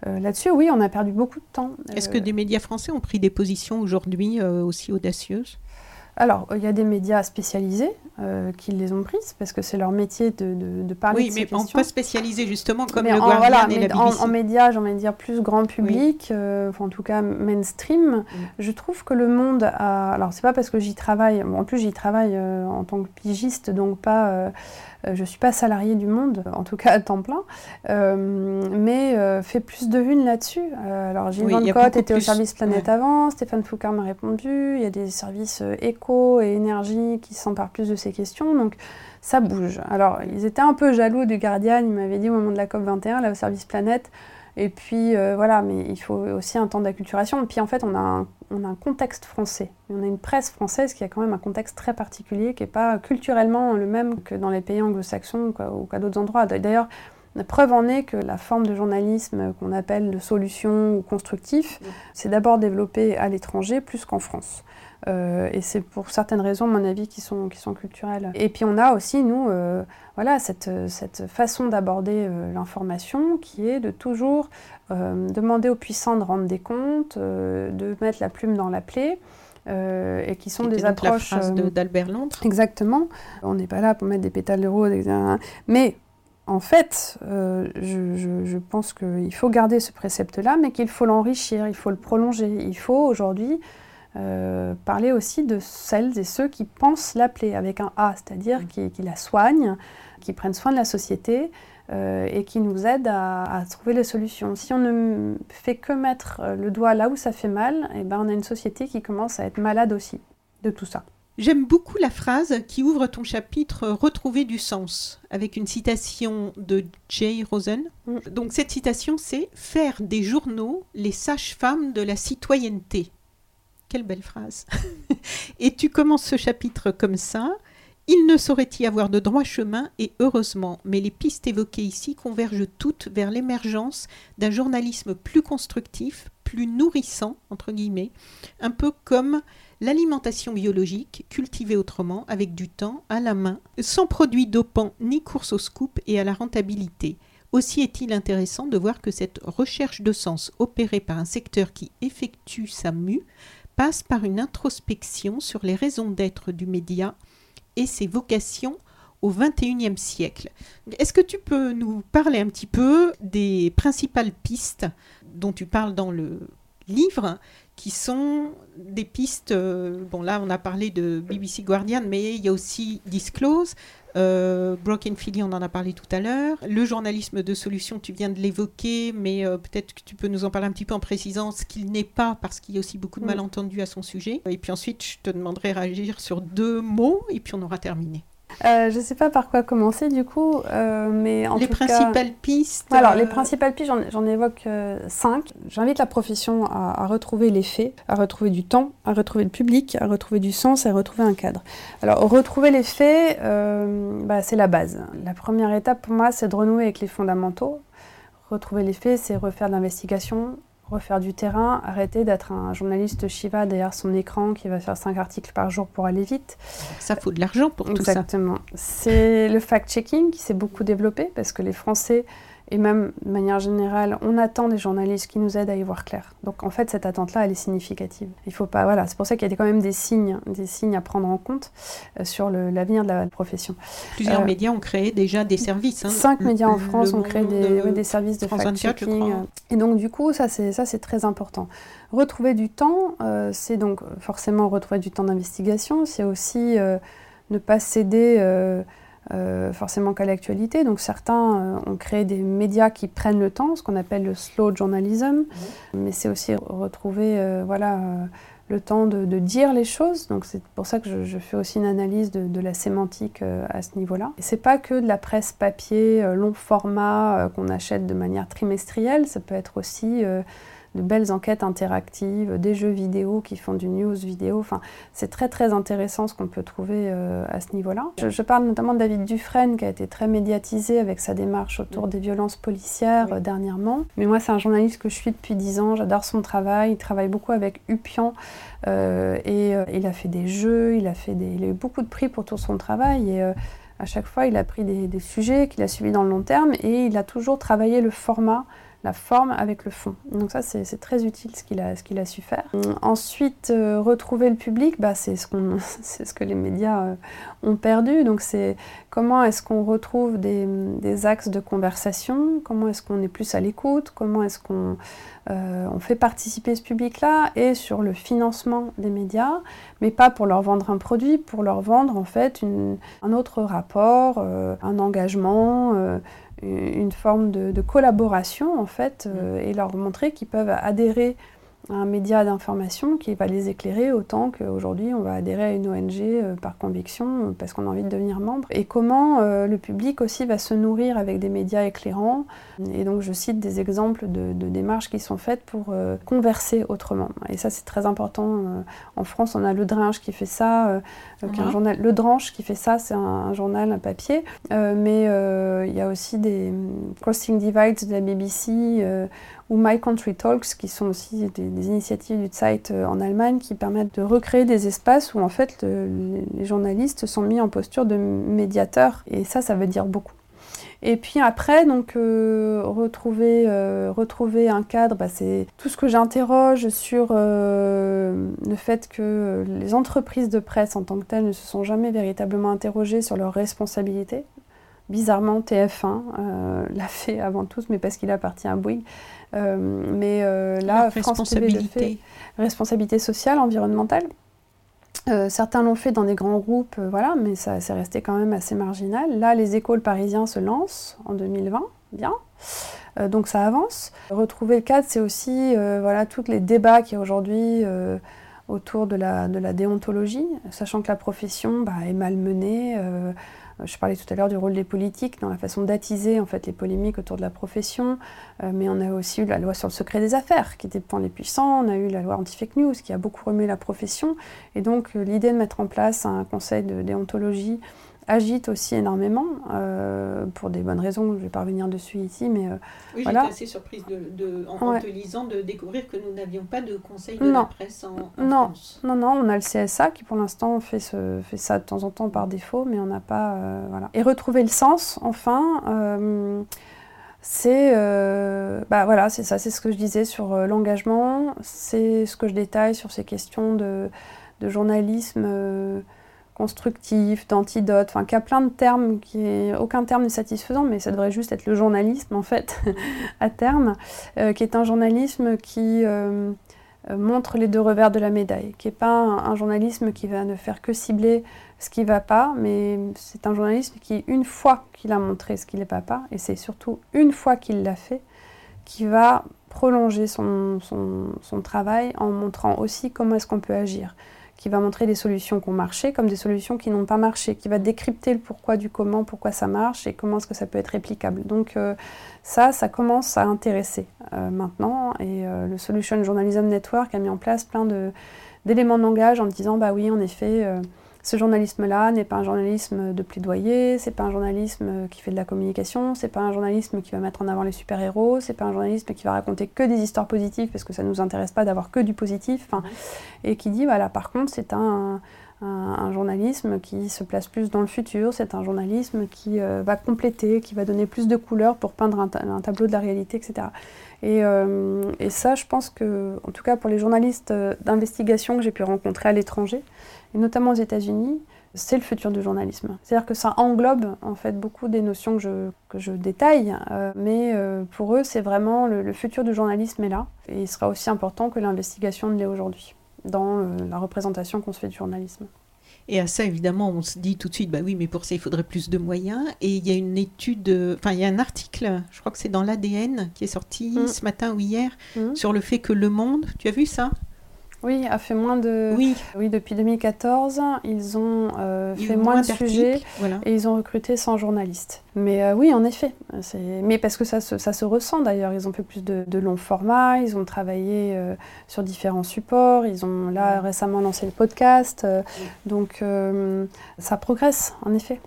là-dessus, oui, on a perdu beaucoup de temps. Est-ce que des médias français ont pris des positions aujourd'hui aussi audacieuses? Alors, il y a des médias spécialisés euh, qui les ont prises parce que c'est leur métier de, de, parler oui, de ces questions. Oui, mais pas spécialisé justement comme mais le en, Guardian et mais la en, BBC. en, médias, j'ai envie de dire plus grand public, euh, enfin, en tout cas mainstream, je trouve que le monde a... Alors, c'est pas parce que j'y travaille, bon, en plus j'y travaille euh, en tant que pigiste, donc pas... euh, je ne suis pas salariée du Monde, en tout cas à temps plein, euh, mais euh, fait plus de une là-dessus. Alors Gilles Oui, Van était au service Planète ouais. avant, Stéphane Foucard m'a répondu, il y a des services éco et énergie qui s'emparent plus de ces questions, donc ça bouge. Alors ils étaient un peu jaloux du Guardian, ils m'avaient dit au moment de la COP21, là au service Planète, et puis euh, voilà, mais il faut aussi un temps d'acculturation. Et puis en fait, on a un, contexte français. Et on a une presse française qui a quand même un contexte très particulier, qui n'est pas culturellement le même que dans les pays anglo-saxons ou qu'à d'autres endroits. D'ailleurs, la preuve en est que la forme de journalisme qu'on appelle de solution ou constructif, c'est d'abord développé à l'étranger plus qu'en France. Euh, et c'est pour certaines raisons, à mon avis, qui sont, qui sont culturelles. Et puis on a aussi, nous, euh, voilà, cette, cette façon d'aborder euh, l'information qui est de toujours demander aux puissants de rendre des comptes, de mettre la plume dans la plaie. euh, et qui sont des la approches euh, d'Albert Londres. Exactement. On n'est pas là pour mettre des pétales de rose, etc. Mais en fait, euh, je, je- je pense qu'il faut garder ce précepte-là, mais qu'il faut l'enrichir, il faut le prolonger. Il faut aujourd'hui euh, parler aussi de celles et ceux qui pensent l'appeler avec un A, c'est-à-dire qui, qui la soignent, qui prennent soin de la société euh, et qui nous aident à, à trouver les solutions. Si on ne fait que mettre le doigt là où ça fait mal, eh ben on a une société qui commence à être malade aussi de tout ça. J'aime beaucoup la phrase qui ouvre ton chapitre Retrouver du sens, avec une citation de Jay Rosen. Mm. Donc cette citation, c'est Faire des journaux les sages-femmes de la citoyenneté. Quelle belle phrase. et tu commences ce chapitre comme ça. Il ne saurait y avoir de droit chemin, et heureusement, mais les pistes évoquées ici convergent toutes vers l'émergence d'un journalisme plus constructif, plus nourrissant, entre guillemets, un peu comme l'alimentation biologique, cultivée autrement, avec du temps, à la main, sans produits dopants ni course au scoop et à la rentabilité. Aussi est-il intéressant de voir que cette recherche de sens opérée par un secteur qui effectue sa mue passe par une introspection sur les raisons d'être du média et ses vocations au XXIe siècle. Est-ce que tu peux nous parler un petit peu des principales pistes dont tu parles dans le livre, qui sont des pistes, euh, bon là on a parlé de BBC Guardian, mais il y a aussi Disclose, euh, Broken Philly, on en a parlé tout à l'heure. Le journalisme de solution, tu viens de l'évoquer, mais euh, peut-être que tu peux nous en parler un petit peu en précisant ce qu'il n'est pas, parce qu'il y a aussi beaucoup de Mm. malentendus à son sujet. Et puis ensuite, je te demanderai de réagir sur deux mots, et puis on aura terminé. Euh, je ne sais pas par quoi commencer du coup, euh, mais en les tout cas... principales pistes. Alors, euh, les principales pistes, j'en- évoque euh, cinq. J'invite la profession à, à retrouver les faits, à retrouver du temps, à retrouver le public, à retrouver du sens, à retrouver un cadre. Alors, retrouver les faits, bah, c'est la base. La première étape pour moi, c'est de renouer avec les fondamentaux. Retrouver les faits, c'est refaire de l'investigation, refaire du terrain, arrêter d'être un journaliste Shiva derrière son écran qui va faire cinq articles par jour pour aller vite. Ça faut de l'argent pour tout ça. Exactement. C'est le fact-checking qui s'est beaucoup développé parce que les Français, et même de manière générale, on attend des journalistes qui nous aident à y voir clair. Donc en fait, cette attente-là, elle est significative. Il faut pas, voilà, c'est pour ça qu'il y a quand même des signes, des signes à prendre en compte euh, sur l'avenir de la profession. Plusieurs Euh, médias ont créé déjà des services. hein. Cinq Le- médias en France ont créé des, euh, oui, des services de France 24, je fact-checking. Et donc du coup, ça c'est ça c'est très important. Retrouver du temps, euh, c'est donc forcément retrouver du temps d'investigation. C'est aussi euh, ne pas céder euh, forcément qu'à l'actualité. Donc certains euh, ont créé des médias qui prennent le temps, ce qu'on appelle le slow journalism. Mais c'est aussi retrouver euh, voilà le temps de, de dire les choses. Donc c'est pour ça que je, je fais aussi une analyse de, de la sémantique à ce niveau-là. Et c'est pas que de la presse papier, long format qu'on achète de manière trimestrielle. Ça peut être aussi de belles enquêtes interactives, des jeux vidéo qui font du news vidéo. Enfin, c'est très très intéressant ce qu'on peut trouver euh, à ce niveau-là. Je, parle notamment de David Dufresne qui a été très médiatisé avec sa démarche autour des violences policières euh, dernièrement. Mais moi, c'est un journaliste que je suis depuis 10 ans. J'adore son travail. Il travaille beaucoup avec Upian euh, et il a fait des jeux. Il a fait des, il a eu beaucoup de prix pour tout son travail et à chaque fois, il a pris des, des sujets qu'il a suivis dans le long terme et il a toujours travaillé le format la forme avec le fond. Donc ça, c'est très utile ce qu'il a, su faire. Ensuite, euh, retrouver le public, bah, c'est ce, que les médias euh, ont perdu. Donc c'est comment est-ce qu'on retrouve des, axes de conversation, comment est-ce qu'on est plus à l'écoute, comment est-ce qu'on euh, on fait participer ce public-là, et sur le financement des médias, mais pas pour leur vendre un produit, pour leur vendre en fait un autre rapport, un engagement une forme de, collaboration en fait euh, et leur montrer qu'ils peuvent adhérer un média d'information qui va les éclairer autant qu'aujourd'hui on va adhérer à une ONG euh, par conviction euh, parce qu'on a envie de devenir membre. Et comment euh, le public aussi va se nourrir avec des médias éclairants. Et donc je cite des exemples de, démarches qui sont faites pour converser autrement. Et ça c'est très important. en France on a Le Drinche qui fait ça, journal, Le Dranche qui fait ça, c'est un, journal, un papier. mais il y a aussi des Crossing Divides de la BBC ou My Country Talks, qui sont aussi des, initiatives du site euh, en Allemagne qui permettent de recréer des espaces où en fait les journalistes sont mis en posture de médiateurs. Et ça, ça veut dire beaucoup. Et puis après, donc euh, retrouver, euh, retrouver un cadre, bah, c'est tout ce que j'interroge sur le fait que les entreprises de presse en tant que telles ne se sont jamais véritablement interrogées sur leurs responsabilités. Bizarrement, TF1 l'a fait avant tous, mais parce qu'il appartient à Bouygues. Euh, mais euh, là, France TV le fait. Responsabilité sociale, environnementale. Euh, certains l'ont fait dans des grands groupes, voilà, mais ça c'est resté quand même assez marginal. Là, les écoles parisiens se lancent en 2020, bien. donc ça avance. Retrouver le cadre, c'est aussi voilà, tous les débats qu'il y a aujourd'hui autour de la, de la, déontologie, sachant que la profession bah, est malmenée. Euh, je parlais tout à l'heure du rôle des politiques dans la façon d'attiser en fait les polémiques autour de la profession, euh, mais on a aussi eu la loi sur le secret des affaires qui pour les puissants, on a eu la loi anti-fake news qui a beaucoup remué la profession, et donc euh, l'idée de mettre en place un conseil de déontologie agite aussi énormément, euh, pour des bonnes raisons, je ne vais pas revenir dessus ici, mais euh, oui, j'étais assez surprise de, en, te lisant de découvrir que nous n'avions pas de conseil de la presse en, non. France. Non, non, on a le CSA qui pour l'instant fait, ce, fait ça de temps en temps par défaut, mais on n'a pas... Euh, voilà. Et retrouver le sens, enfin, c'est bah voilà, c'est ça, c'est ce que je disais sur l'engagement, c'est ce que je détaille sur ces questions de, de journalisme constructif, d'antidote, enfin, a plein de termes, qui est, aucun terme n'est satisfaisant, mais ça devrait juste être le journalisme, en fait, à terme, euh, qui est un journalisme qui euh, euh, montre les deux revers de la médaille, qui n'est pas un, journalisme qui va ne faire que cibler ce qui ne va pas, mais c'est un journalisme qui, une fois qu'il a montré ce qui ne va pas, et c'est surtout une fois qu'il l'a fait, qui va prolonger son, son, son travail en montrant aussi comment est-ce qu'on peut agir qui va montrer des solutions qui ont marché comme des solutions qui n'ont pas marché, qui va décrypter le pourquoi du comment, pourquoi ça marche et comment est-ce que ça peut être réplicable. Donc euh, ça, ça commence à intéresser euh, maintenant et euh, le Solution Journalism Network a mis en place plein d'éléments de langage en disant bah oui en effet ce journalisme-là n'est pas un journalisme de plaidoyer, c'est pas un journalisme qui fait de la communication, c'est pas un journalisme qui va mettre en avant les super-héros, c'est pas un journalisme qui va raconter que des histoires positives parce que ça nous intéresse pas d'avoir que du positif, et qui dit voilà par contre c'est un, journalisme qui se place plus dans le futur, c'est un journalisme qui euh, va compléter, qui va donner plus de couleurs pour peindre un, tableau de la réalité, etc. Et, euh, et, ça, je pense que, en tout cas pour les journalistes euh, d'investigation que j'ai pu rencontrer à l'étranger, et notamment aux États-Unis, c'est le futur du journalisme. C'est-à-dire que ça englobe en fait beaucoup des notions que je, que je détaille, euh, mais euh, pour eux, c'est vraiment le, futur du journalisme est là, et il sera aussi important que l'investigation ne l'est aujourd'hui, dans euh, la représentation qu'on se fait du journalisme. Et à ça, évidemment, on se dit tout de suite, bah oui, mais pour ça, il faudrait plus de moyens. Et il y a une étude, enfin, il y a un article, je crois que c'est dans l'ADN, qui est sorti mm. ce matin ou hier, mm. sur le fait que Le Monde, tu as vu ça? Oui, a fait moins de. Oui. Oui, depuis 2014, ils ont euh, fait moins de sujets Voilà. et ils ont recruté 100 journalistes. Mais euh, oui, en effet. Mais parce que ça se, ça se ressent d'ailleurs. Ils ont fait plus de, de longs formats, ils ont travaillé euh, sur différents supports, ils ont là récemment lancé le podcast. donc ça progresse, en effet.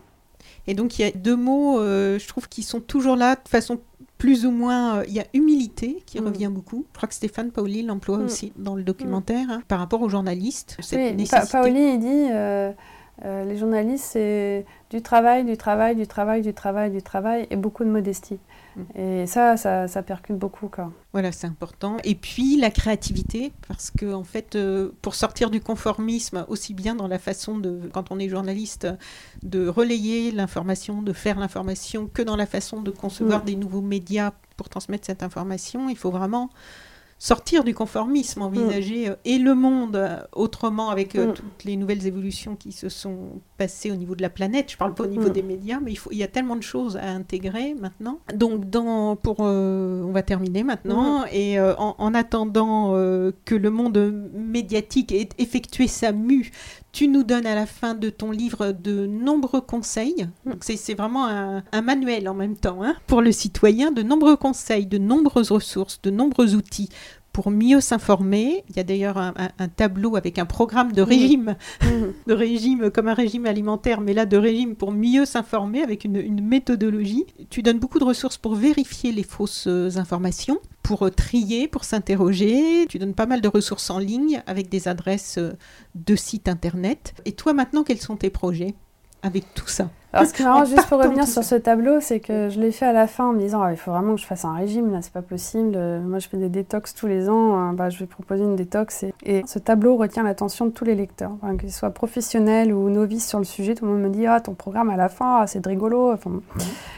Et donc, il y a deux mots, je trouve, qui sont toujours là de façon plus ou moins. euh, Il y a humilité qui Mm. revient beaucoup. Je crois que Stéphane Paoli l'emploie Mm. aussi dans le documentaire hein, par rapport aux journalistes. Cette Oui, Pa-. Paoli, il dit euh, euh, les journalistes, c'est du travail, du travail, du travail, du travail, du travail et beaucoup de modestie. Et ça, ça, ça percute beaucoup. Quoi. Voilà, c'est important. Et puis la créativité, parce que en fait, euh, pour sortir du conformisme, aussi bien dans la façon de, quand on est journaliste, de relayer l'information, de faire l'information, que dans la façon de concevoir Mm. des nouveaux médias pour transmettre cette information, il faut vraiment sortir du conformisme, envisager euh, et le monde euh, autrement avec euh, Mm. toutes les nouvelles évolutions qui se sont passées au niveau de la planète. Je parle pas au niveau Mm. des médias, mais il, faut, il y a tellement de choses à intégrer maintenant. Donc, dans, pour, euh, on va terminer maintenant. Et euh, en, en attendant euh, que le monde médiatique ait effectué sa mue, tu nous donnes à la fin de ton livre de nombreux conseils. Donc c'est c'est vraiment un, un manuel en même temps hein, pour le citoyen, de nombreux conseils, de nombreuses ressources, de nombreux outils pour mieux s'informer. Il y a d'ailleurs un, un- un tableau avec un programme de régime, de régime comme un régime alimentaire, mais là de régime pour mieux s'informer avec une, une méthodologie. Tu donnes beaucoup de ressources pour vérifier les fausses euh, informations, pour euh, trier, pour s'interroger. Tu donnes pas mal de ressources en ligne avec des adresses euh, de sites internet. Et toi maintenant, quels sont tes projets avec tout ça? Alors, ce qui est marrant, juste pour revenir sur ce tableau, c'est que je l'ai fait à la fin en me disant Ah, il faut vraiment que je fasse un régime, là, c'est pas possible. Moi, je fais des détox tous les ans, euh, bah, je vais proposer une détox. Et, et ce tableau retient l'attention de tous les lecteurs, enfin, qu'ils soient professionnels ou novices sur le sujet. Tout le monde me dit Ah, ton programme à la fin, ah, c'est de rigolo. Enfin,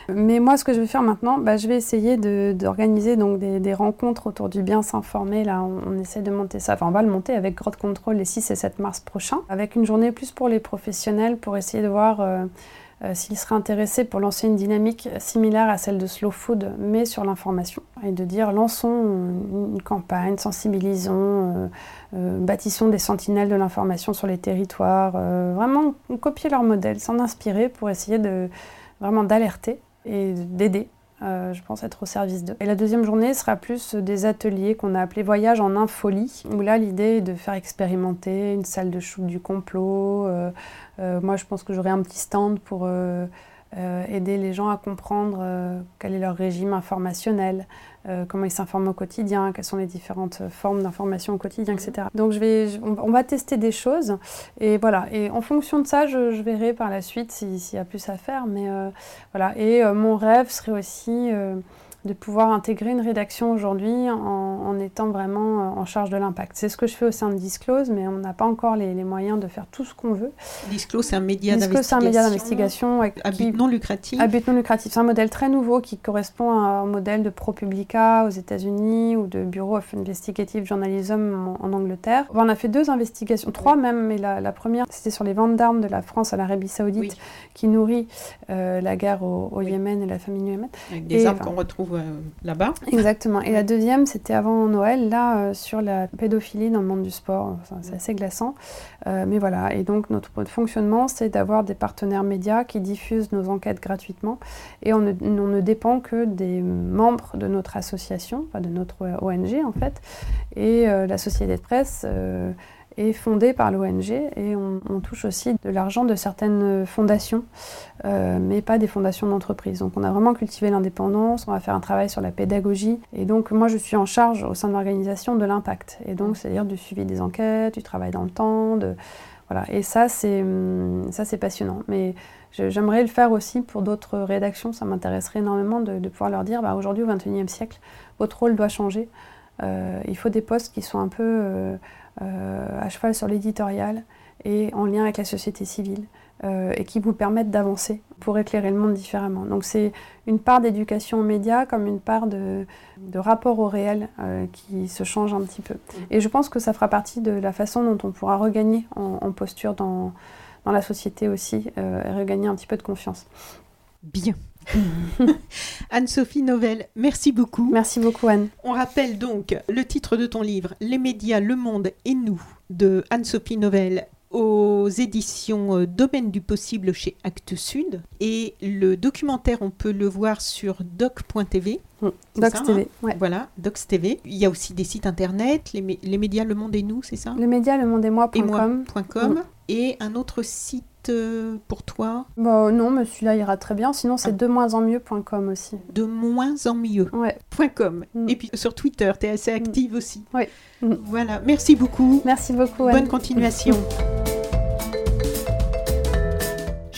Mais moi, ce que je vais faire maintenant, bah, je vais essayer de- d'organiser donc des, des rencontres autour du bien s'informer. Là, on, on essaie de monter ça. Enfin, on va le monter avec Grotte Contrôle les 6 et 7 mars prochains, avec une journée plus pour les professionnels pour essayer de voir. euh, euh, s'ils seraient intéressés pour lancer une dynamique similaire à celle de Slow Food, mais sur l'information. Et de dire, lançons une, une campagne, sensibilisons, euh, euh, bâtissons des sentinelles de l'information sur les territoires, euh, vraiment copier leur modèle, s'en inspirer pour essayer de vraiment d'alerter et d'aider. Euh, je pense être au service d'eux. Et la deuxième journée sera plus des ateliers qu'on a appelés Voyage en infolie, où là l'idée est de faire expérimenter une salle de shoot du complot, euh, euh, moi, je pense que j'aurai un petit stand pour aider les gens à comprendre quel est leur régime informationnel, euh, comment ils s'informent au quotidien, quelles sont les différentes formes d'information au quotidien, etc. Donc, je vais, je- on, on va tester des choses. Et voilà. Et en fonction de ça, je, je verrai par la suite si- s'il y a plus à faire. Mais euh, voilà. Et euh, mon rêve serait aussi euh, de pouvoir intégrer une rédaction aujourd'hui en, en étant vraiment euh, en charge de l'impact. C'est ce que je fais au sein de Disclose, mais on n'a pas encore les, les moyens de faire tout ce qu'on veut. Disclose, c'est un média Disclose, c'est un média d'investigation à but non lucratif. à but non lucratif. C'est un modèle très nouveau qui correspond à un modèle de ProPublica aux États-Unis ou de Bureau of Investigative Journalism en, en Angleterre. On a fait deux investigations, trois même, mais la, la première, c'était sur les ventes d'armes de la France à l'Arabie Saoudite Oui. qui nourrit euh, la guerre au, au Oui. Yémen et la famine du Yémen. avec des Et, armes enfin, qu'on retrouve euh, là-bas. Exactement. Et la deuxième, c'était avant Noël, là, euh, sur la pédophilie dans le monde du sport. Enfin, c'est assez glaçant. Euh, mais voilà. Et donc, notre fonctionnement, c'est d'avoir des partenaires médias qui diffusent nos enquêtes gratuitement. Et on ne, on ne dépend que des membres de notre association, enfin de notre ONG, en fait. Et la société de presse. Est fondée par l'ONG et on, touche aussi de l'argent de certaines fondations euh, mais pas des fondations d'entreprise. Donc on a vraiment cultivé l'indépendance, on va faire un travail sur la pédagogie. Et donc moi je suis en charge au sein de l'organisation de l'impact. Et donc c'est-à-dire du suivi des enquêtes, du travail dans le temps. Voilà. Et ça c'est, hum, ça c'est passionnant. Mais j'aimerais le faire aussi pour d'autres rédactions. Ça m'intéresserait énormément de, de pouvoir leur dire, bah, aujourd'hui au XXIe siècle, votre rôle doit changer. Euh, il faut des postes qui sont un peu euh, euh, à cheval sur l'éditorial et en lien avec la société civile et qui vous permettent d'avancer pour éclairer le monde différemment. Donc c'est une part d'éducation aux médias comme une part de, rapport au réel qui se change un petit peu. Et je pense que ça fera partie de la façon dont on pourra regagner en, posture dans, la société aussi et regagner un petit peu de confiance. Bien. Anne-Sophie Novelle, merci beaucoup. Merci beaucoup Anne. On rappelle donc le titre de ton livre, Les médias, le monde et nous, de Anne-Sophie Novelle aux éditions euh, Domaine du possible chez Actes Sud. Et le documentaire, on peut le voir sur doc.tv. Mm. C'est Docs ça, TV. hein ouais. Voilà, Docs TV. Il y a aussi des sites internet, les, mé- les médias Le Monde et nous, c'est ça? Les médias, le monde et Et moi.com. moi.com. Mm. Et un autre site euh, pour toi, Bon, non, mais celui-là ira très bien. Sinon, c'est Ah. de moins en mieux.com aussi. de moins en mieux. Ouais. .com. Mm. Et puis sur Twitter, tu es assez active aussi. Ouais. Mm. Voilà, merci beaucoup. Merci beaucoup Anne. Bonne continuation.